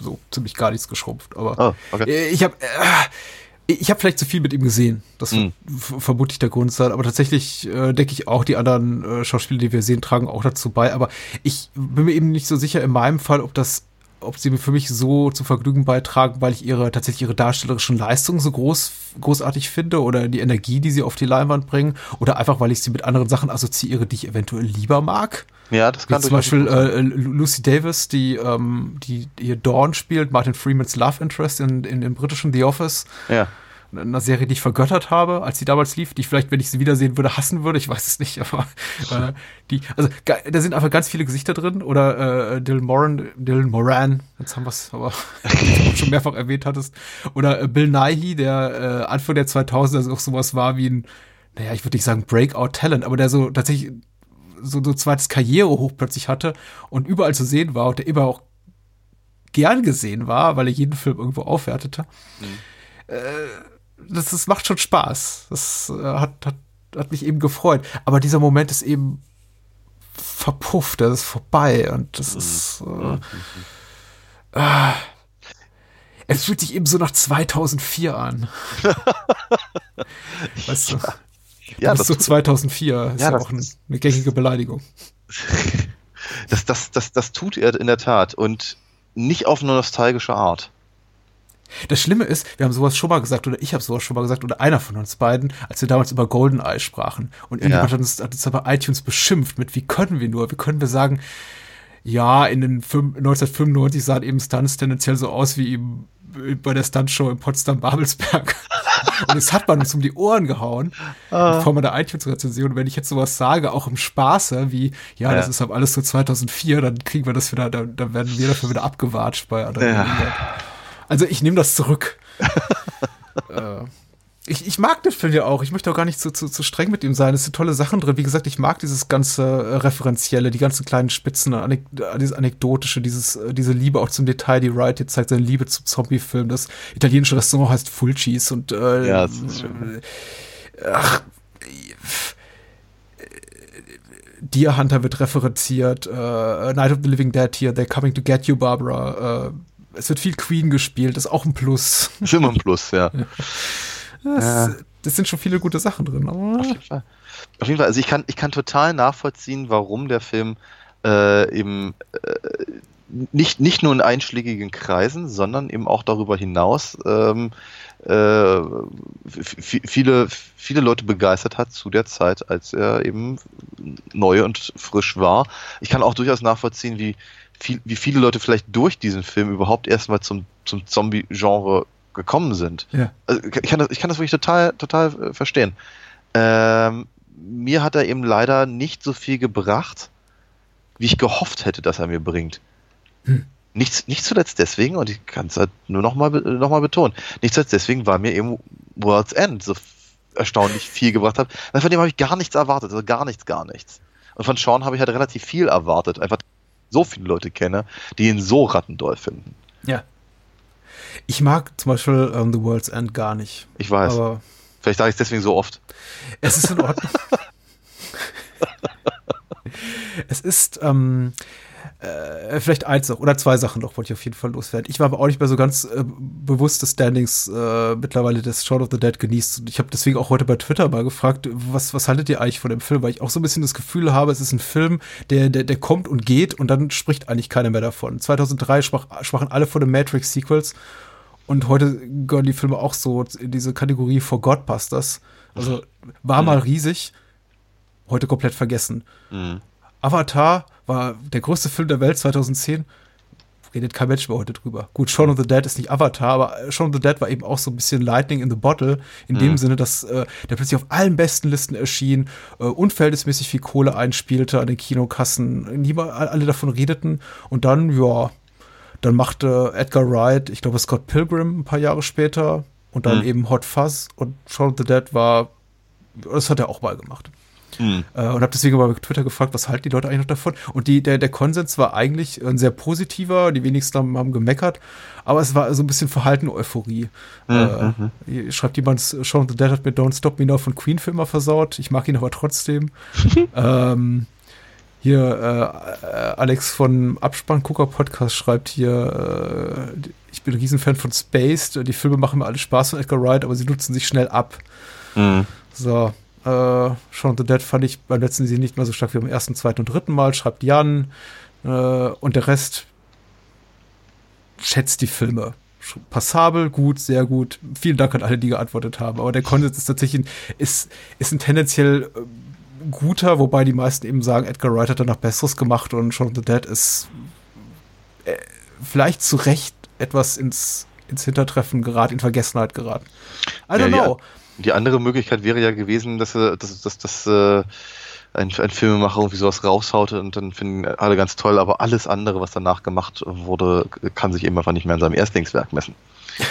so ziemlich gar nichts geschrumpft. Aber Oh, okay. äh, ich habe äh, ich habe vielleicht zu viel mit ihm gesehen. Das wird Hm. f- vermutlich der Grund sein. Aber tatsächlich äh, denke ich auch, die anderen äh, Schauspieler, die wir sehen, tragen auch dazu bei. Aber ich bin mir eben nicht so sicher in meinem Fall, ob das ob sie für mich so zu Vergnügen beitragen, weil ich ihre tatsächlich ihre darstellerischen Leistungen so groß großartig finde oder die Energie, die sie auf die Leinwand bringen oder einfach weil ich sie mit anderen Sachen assoziiere, die ich eventuell lieber mag. Ja, das Wie kann zum durchaus Beispiel äh, Lu- Lucy Davis, die ähm, die hier Dawn spielt, Martin Freemans Love Interest in, in dem britischen The Office ja. Einer Serie, die ich vergöttert habe, als sie damals lief, die ich vielleicht, wenn ich sie wiedersehen würde, hassen würde. Ich weiß es nicht, aber äh, die, also da sind einfach ganz viele Gesichter drin. Oder äh, Dylan Moran, Dylan Moran, jetzt haben wir es, aber schon mehrfach erwähnt hattest. Oder äh, Bill Nighy, der äh, Anfang der 2000er also auch sowas war wie ein, naja, ich würde nicht sagen Breakout-Talent, aber der so tatsächlich so so ein zweites Karrierehoch plötzlich hatte und überall zu sehen war und der immer auch gern gesehen war, weil er jeden Film irgendwo aufwertete das, das macht schon Spaß. Das äh, hat, hat, hat mich eben gefreut. Aber dieser Moment ist eben verpufft, das ist vorbei und das ist. Äh, äh, es fühlt sich eben so nach 2004 an. weißt du? Ja, das ist so 2004. Ist ja, ja auch ein, eine gängige Beleidigung. das, das, das, das tut er in der Tat und nicht auf eine nostalgische Art. Das Schlimme ist, wir haben sowas schon mal gesagt, oder ich habe sowas schon mal gesagt, oder einer von uns beiden, als wir damals über GoldenEye sprachen. Und irgendjemand Ja. hat, uns, hat uns aber iTunes beschimpft mit, wie können wir nur? Wie können wir sagen, ja, in den fünf- 1995 sahen eben Stunts tendenziell so aus wie eben bei der Stuntshow in Potsdam-Babelsberg. Und das hat man uns um die Ohren gehauen, Ah. Form einer iTunes-Rezension. Und wenn ich jetzt sowas sage, auch im Spaße, wie, ja, das Ja. ist aber alles so 2004, dann kriegen wir das wieder, dann, dann werden wir dafür wieder abgewatscht bei anderen. Ja. Also ich nehme das zurück. äh, ich, ich mag den Film ja auch. Ich möchte auch gar nicht zu, zu, zu streng mit ihm sein. Es sind tolle Sachen drin. Wie gesagt, ich mag dieses ganze äh, Referenzielle, die ganzen kleinen Spitzen, Anek äh, dieses Anekdotische, dieses, äh, diese Liebe auch zum Detail, die Wright jetzt zeigt, seine Liebe zum Zombie-Film. Das italienische Restaurant heißt Fulcis und äh, Ja, das ist schön. ach, Deer Hunter wird referenziert, äh, Night of the Living Dead hier, They're Coming to Get You, Barbara. Es wird viel Queen gespielt, ist auch ein Plus. Ist immer ein Plus, ja. Das, das sind schon viele gute Sachen drin. Aber Auf jeden Fall. Auf jeden Fall, also ich kann, ich kann total nachvollziehen, warum der Film äh, eben äh, nicht, nicht nur in einschlägigen Kreisen, sondern eben auch darüber hinaus ähm, äh, viele, viele Leute begeistert hat zu der Zeit, als er eben neu und frisch war. Ich kann auch durchaus nachvollziehen, wie, viel, wie viele Leute vielleicht durch diesen Film überhaupt erstmal zum, zum Zombie-Genre gekommen sind. ja. Also ich kann das, ich kann das wirklich total, total äh, verstehen. Ähm, mir hat er eben leider nicht so viel gebracht, wie ich gehofft hätte, dass er mir bringt. Nicht, nicht zuletzt deswegen, und ich kann es halt nur nochmal noch mal betonen, nicht zuletzt deswegen, weil mir eben World's End so erstaunlich viel gebracht hat. Weil Von dem habe ich gar nichts erwartet, also gar nichts, gar nichts. Und von Sean habe ich halt relativ viel erwartet, einfach so viele Leute kenne, die ihn so rattendoll finden. ja. Ich mag zum Beispiel ähm, The World's End gar nicht. Ich weiß. Aber Vielleicht sage ich es deswegen so oft. es ist in Ordnung. es ist ähm, äh, vielleicht eins noch oder zwei Sachen noch, wollte ich auf jeden Fall loswerden. Ich war aber auch nicht mehr so ganz äh, bewusst des Standings äh, mittlerweile des Shaun of the Dead genießt. Und ich habe deswegen auch heute bei Twitter mal gefragt, was, was haltet ihr eigentlich von dem Film? Weil ich auch so ein bisschen das Gefühl habe, es ist ein Film, der, der, der kommt und geht und dann spricht eigentlich keiner mehr davon. 2003 sprach, sprachen alle von den Matrix-Sequels und heute gehören die Filme auch so in diese Kategorie For Godbusters. Also war mal riesig, heute komplett vergessen. Mhm. Avatar war der größte Film der Welt 2010. Redet kein Mensch mehr heute drüber. Gut, Shaun of the Dead ist nicht Avatar, aber Shaun of the Dead war eben auch so ein bisschen Lightning in the Bottle, in dem Sinne, dass äh, der plötzlich auf allen besten Listen erschien, äh, unverhältnismäßig viel Kohle einspielte an den Kinokassen, niemand, alle davon redeten und dann, ja, dann machte Edgar Wright, ich glaube Scott Pilgrim ein paar Jahre später und dann Mhm. eben Hot Fuzz und Shaun of the Dead war, das hat er auch mal gemacht. Mhm. Äh, und habe deswegen mal bei Twitter gefragt, was halten die Leute eigentlich noch davon? Und die, der, der Konsens war eigentlich ein sehr positiver, die wenigsten haben, haben gemeckert, aber es war so ein bisschen verhalten Euphorie. Äh, hier schreibt jemand, of the Dead hat mir Don't Stop Me Now von Queen für immer versaut, ich mag ihn aber trotzdem. ähm, hier äh, Alex von Abspanngucker Podcast schreibt hier, äh, ich bin ein Riesenfan von Spaced, die Filme machen mir alle Spaß von Edgar Wright, aber sie nutzen sich schnell ab. Mhm. So, äh, Shaun of the Dead fand ich beim letzten Sehen nicht mehr so stark wie beim ersten, zweiten und dritten Mal, schreibt Jan. Äh, und der Rest schätzt die Filme. Passabel, gut, sehr gut. Vielen Dank an alle, die geantwortet haben. Aber der Konsens ist tatsächlich ein, ist, ist ein tendenziell äh, guter, wobei die meisten eben sagen, Edgar Wright hat danach Besseres gemacht und Shaun of the Dead ist äh, vielleicht zu Recht etwas ins, ins Hintertreffen geraten, in Vergessenheit geraten. I don't Ja, ja. Die andere Möglichkeit wäre ja gewesen, dass, er- dass, dass, dass äh, ein, ein Filmemacher irgendwie sowas raushaut und dann finden alle ganz toll, aber alles andere, was danach gemacht wurde, kann sich eben einfach nicht mehr an seinem Erstlingswerk messen.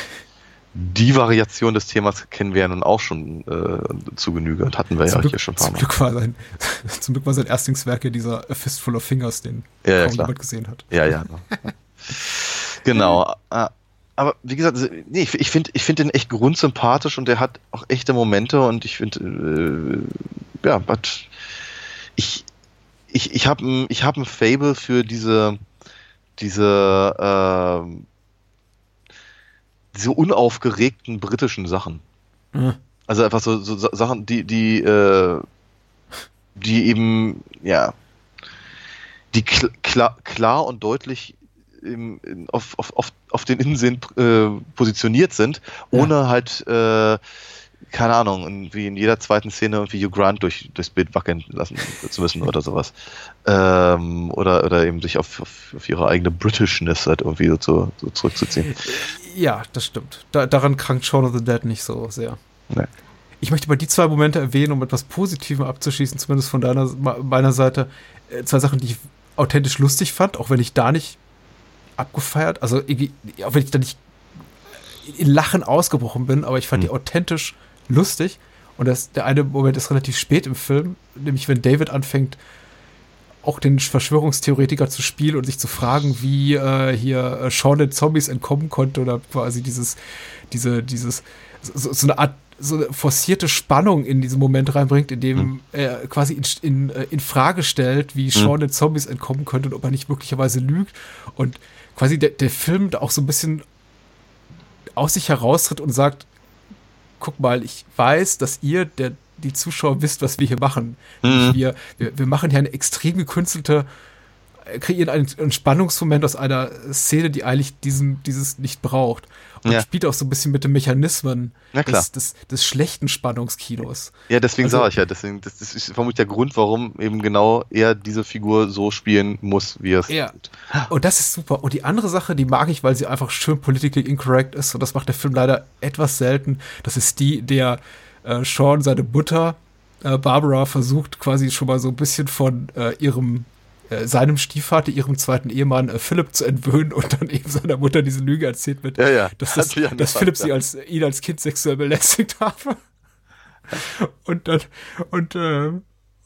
Die Variation des Themas kennen wir ja nun auch schon äh, zu Genüge und hatten wir ja zum, hier Glück, schon ein paar zum, Mal. Glück war sein, zum Glück war sein Erstlingswerk ja dieser A Fistful of Fingers, den Ja, ja, kaum klar. jemand gesehen hat. Ja, ja. genau. Aber wie gesagt, also, nee, ich, ich finde ich find den echt grundsympathisch und der hat auch echte Momente und ich finde, äh, ja, but ich, ich, ich habe ein, ich hab ein Fable für diese, diese, äh, diese unaufgeregten britischen Sachen. Mhm. Also einfach so, so Sa- Sachen, die, die, äh, die eben, ja, die kl klar, klar und deutlich im, in, auf, auf, auf, den Innensinn äh, positioniert sind, ohne halt, äh, keine Ahnung, irgendwie in jeder zweiten Szene irgendwie Hugh Grant durch, durchs Bild wackeln lassen zu müssen oder sowas. Ähm, oder, oder eben sich auf, auf, ihre eigene Britishness halt irgendwie so, zu, so zurückzuziehen. Ja, das stimmt. Da, daran krankt Shaun of the Dead nicht so sehr. Nee. Ich möchte mal die zwei Momente erwähnen, um etwas Positivem abzuschließen, zumindest von deiner, meiner Seite. Äh, Zwei Sachen, die ich authentisch lustig fand, auch wenn ich da nicht abgefeiert, also auch wenn ich da nicht in Lachen ausgebrochen bin, aber ich fand die authentisch lustig. Und das, der eine Moment ist relativ spät im Film, nämlich wenn David anfängt, auch den Verschwörungstheoretiker zu spielen und sich zu fragen, wie äh, hier äh, Sean den Zombies entkommen konnte oder quasi dieses, diese, dieses, so, so eine Art, so eine forcierte Spannung in diesen Moment reinbringt, in dem er quasi in, in, äh, in Frage stellt, wie Sean den Zombies entkommen könnte und ob er nicht möglicherweise lügt. Und quasi der, der Film da auch so ein bisschen aus sich heraustritt und sagt, guck mal, ich weiß, dass ihr, der, die Zuschauer, wisst, was wir hier machen. Wir, wir, wir machen hier eine extrem gekünstelte, kreieren einen, einen Spannungsmoment aus einer Szene, die eigentlich diesen, dieses nicht braucht. Und Ja. spielt auch so ein bisschen mit den Mechanismen des, des, des schlechten Spannungskinos. Ja, deswegen Also- sage ich ja, deswegen, das, das ist vermutlich der Grund, warum eben genau er diese Figur so spielen muss, wie er es Ja. tut. Und das ist super. Und die andere Sache, die mag ich, weil sie einfach schön politically incorrect ist. Und das macht der Film leider etwas selten. Das ist die, der äh, Sean seine Mutter, äh, Barbara, versucht quasi schon mal so ein bisschen von äh, ihrem, seinem Stiefvater, ihrem zweiten Ehemann äh, Philipp zu entwöhnen und dann eben seiner Mutter diese Lüge erzählt mit, Ja, ja. dass, das, dass Philipp sie als, ihn als Kind sexuell belästigt habe. Und dann, und, äh,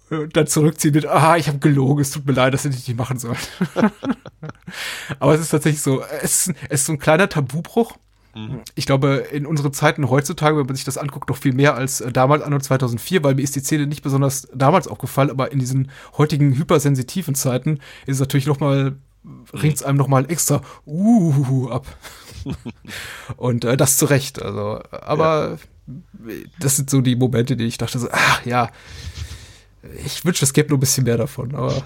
und dann zurückziehen mit, ah, ich habe gelogen, es tut mir leid, das hätte ich nicht machen sollen. Aber es ist tatsächlich so, es es ist so ein kleiner Tabubruch. Ich glaube, in unseren Zeiten heutzutage, wenn man sich das anguckt, noch viel mehr als äh, damals, anno 2004, weil mir ist die Szene nicht besonders damals aufgefallen, aber in diesen heutigen hypersensitiven Zeiten ist es natürlich noch mal, ringt es einem noch mal extra uh, ab. Und äh, das zu Recht. Also, aber das sind so die Momente, die ich dachte so, ach ja, ich wünschte, es gäbe nur ein bisschen mehr davon, aber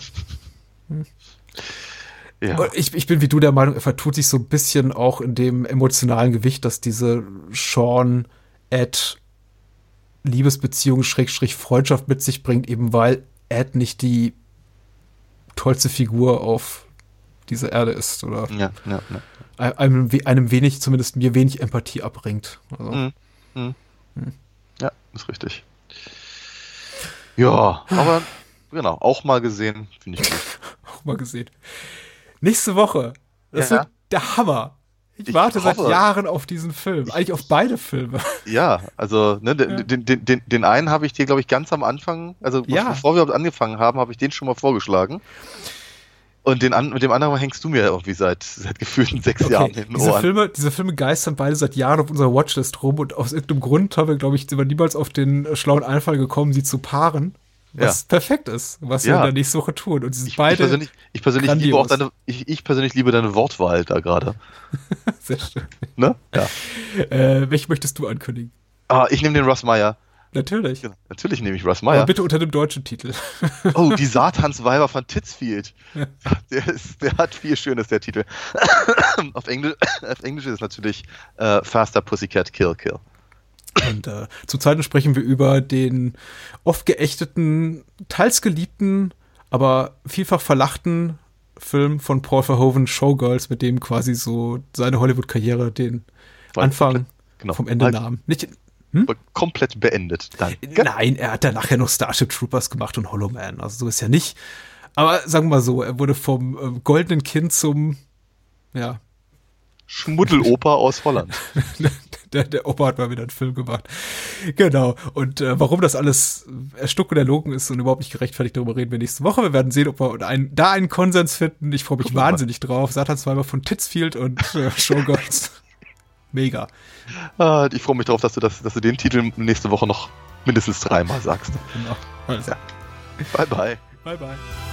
Ja. Ich, ich bin wie du der Meinung, er vertut sich so ein bisschen auch in dem emotionalen Gewicht, dass diese Sean Ed Liebesbeziehung Schrägstrich Freundschaft mit sich bringt, eben weil Ed nicht die tollste Figur auf dieser Erde ist oder ja, ja, ja. einem, einem wenig, zumindest mir wenig Empathie abbringt. Also, Mhm. Ja, ist richtig. Ja, aber genau, auch mal gesehen, finde ich gut. auch mal gesehen. Nächste Woche. Das Ja. wird der Hammer. Ich, Ich warte seit hoffe. Jahren auf diesen Film. Eigentlich auf beide Filme. Ja, also ne, den, Ja. den, den, den, den einen habe ich dir, glaube ich, ganz am Anfang, also Ja. bevor wir überhaupt angefangen haben, habe ich den schon mal vorgeschlagen. Und den an, mit dem anderen hängst du mir irgendwie seit, seit gefühlten sechs Jahren in den diese Ohren. Filme, diese Filme geistern beide seit Jahren auf unserer Watchlist rum und aus irgendeinem Grund haben wir, glaube ich, sind wir niemals auf den äh, schlauen Einfall gekommen, sie zu paaren. Was Ja. perfekt ist, was wir Ja. in der nächsten Woche tun. Und sie sind ich, ich beide persönlich, ich persönlich liebe auch deine, ich, ich persönlich liebe deine Wortwahl da gerade. sehr schön. Ne? Ja. Äh, welchen möchtest du ankündigen? Ah, ich nehme den Russ Meyer. Natürlich. Ja, natürlich nehme ich Russ Aber Meyer. bitte unter dem deutschen Titel. Oh, die Satansweiber von Titzfield. Der, ist, der hat viel Schönes, der Titel. auf, Englisch, auf Englisch ist es natürlich äh, Faster Pussycat Kill Kill. Und äh, zu Zeiten sprechen wir über den oft geächteten, teils geliebten, aber vielfach verlachten Film von Paul Verhoeven, Showgirls, mit dem quasi so seine Hollywood-Karriere den War Anfang komplett- genau. vom Ende nahm. Nicht, Aber Komplett beendet. Dann. nein, er hat danach ja noch Starship Troopers gemacht und Hollow Man, also so ist ja nicht. Aber sagen wir mal so, er wurde vom ähm, goldenen Kind zum, ja, Schmuddeloper aus Holland. der, der Opa hat mal wieder einen Film gemacht. Genau. Und äh, warum das alles erstucken erlogen ist und überhaupt nicht gerechtfertigt, darüber reden wir nächste Woche. Wir werden sehen, ob wir einen, da einen Konsens finden. Ich freue mich Gucken wir mal. wahnsinnig drauf. Satan zweimal von Titzfield und äh, Showgirls. Mega. Ah, ich freue mich darauf, dass du, das, dass du den Titel nächste Woche noch mindestens dreimal sagst. Genau. Also, Ja. Bye, bye. bye bye.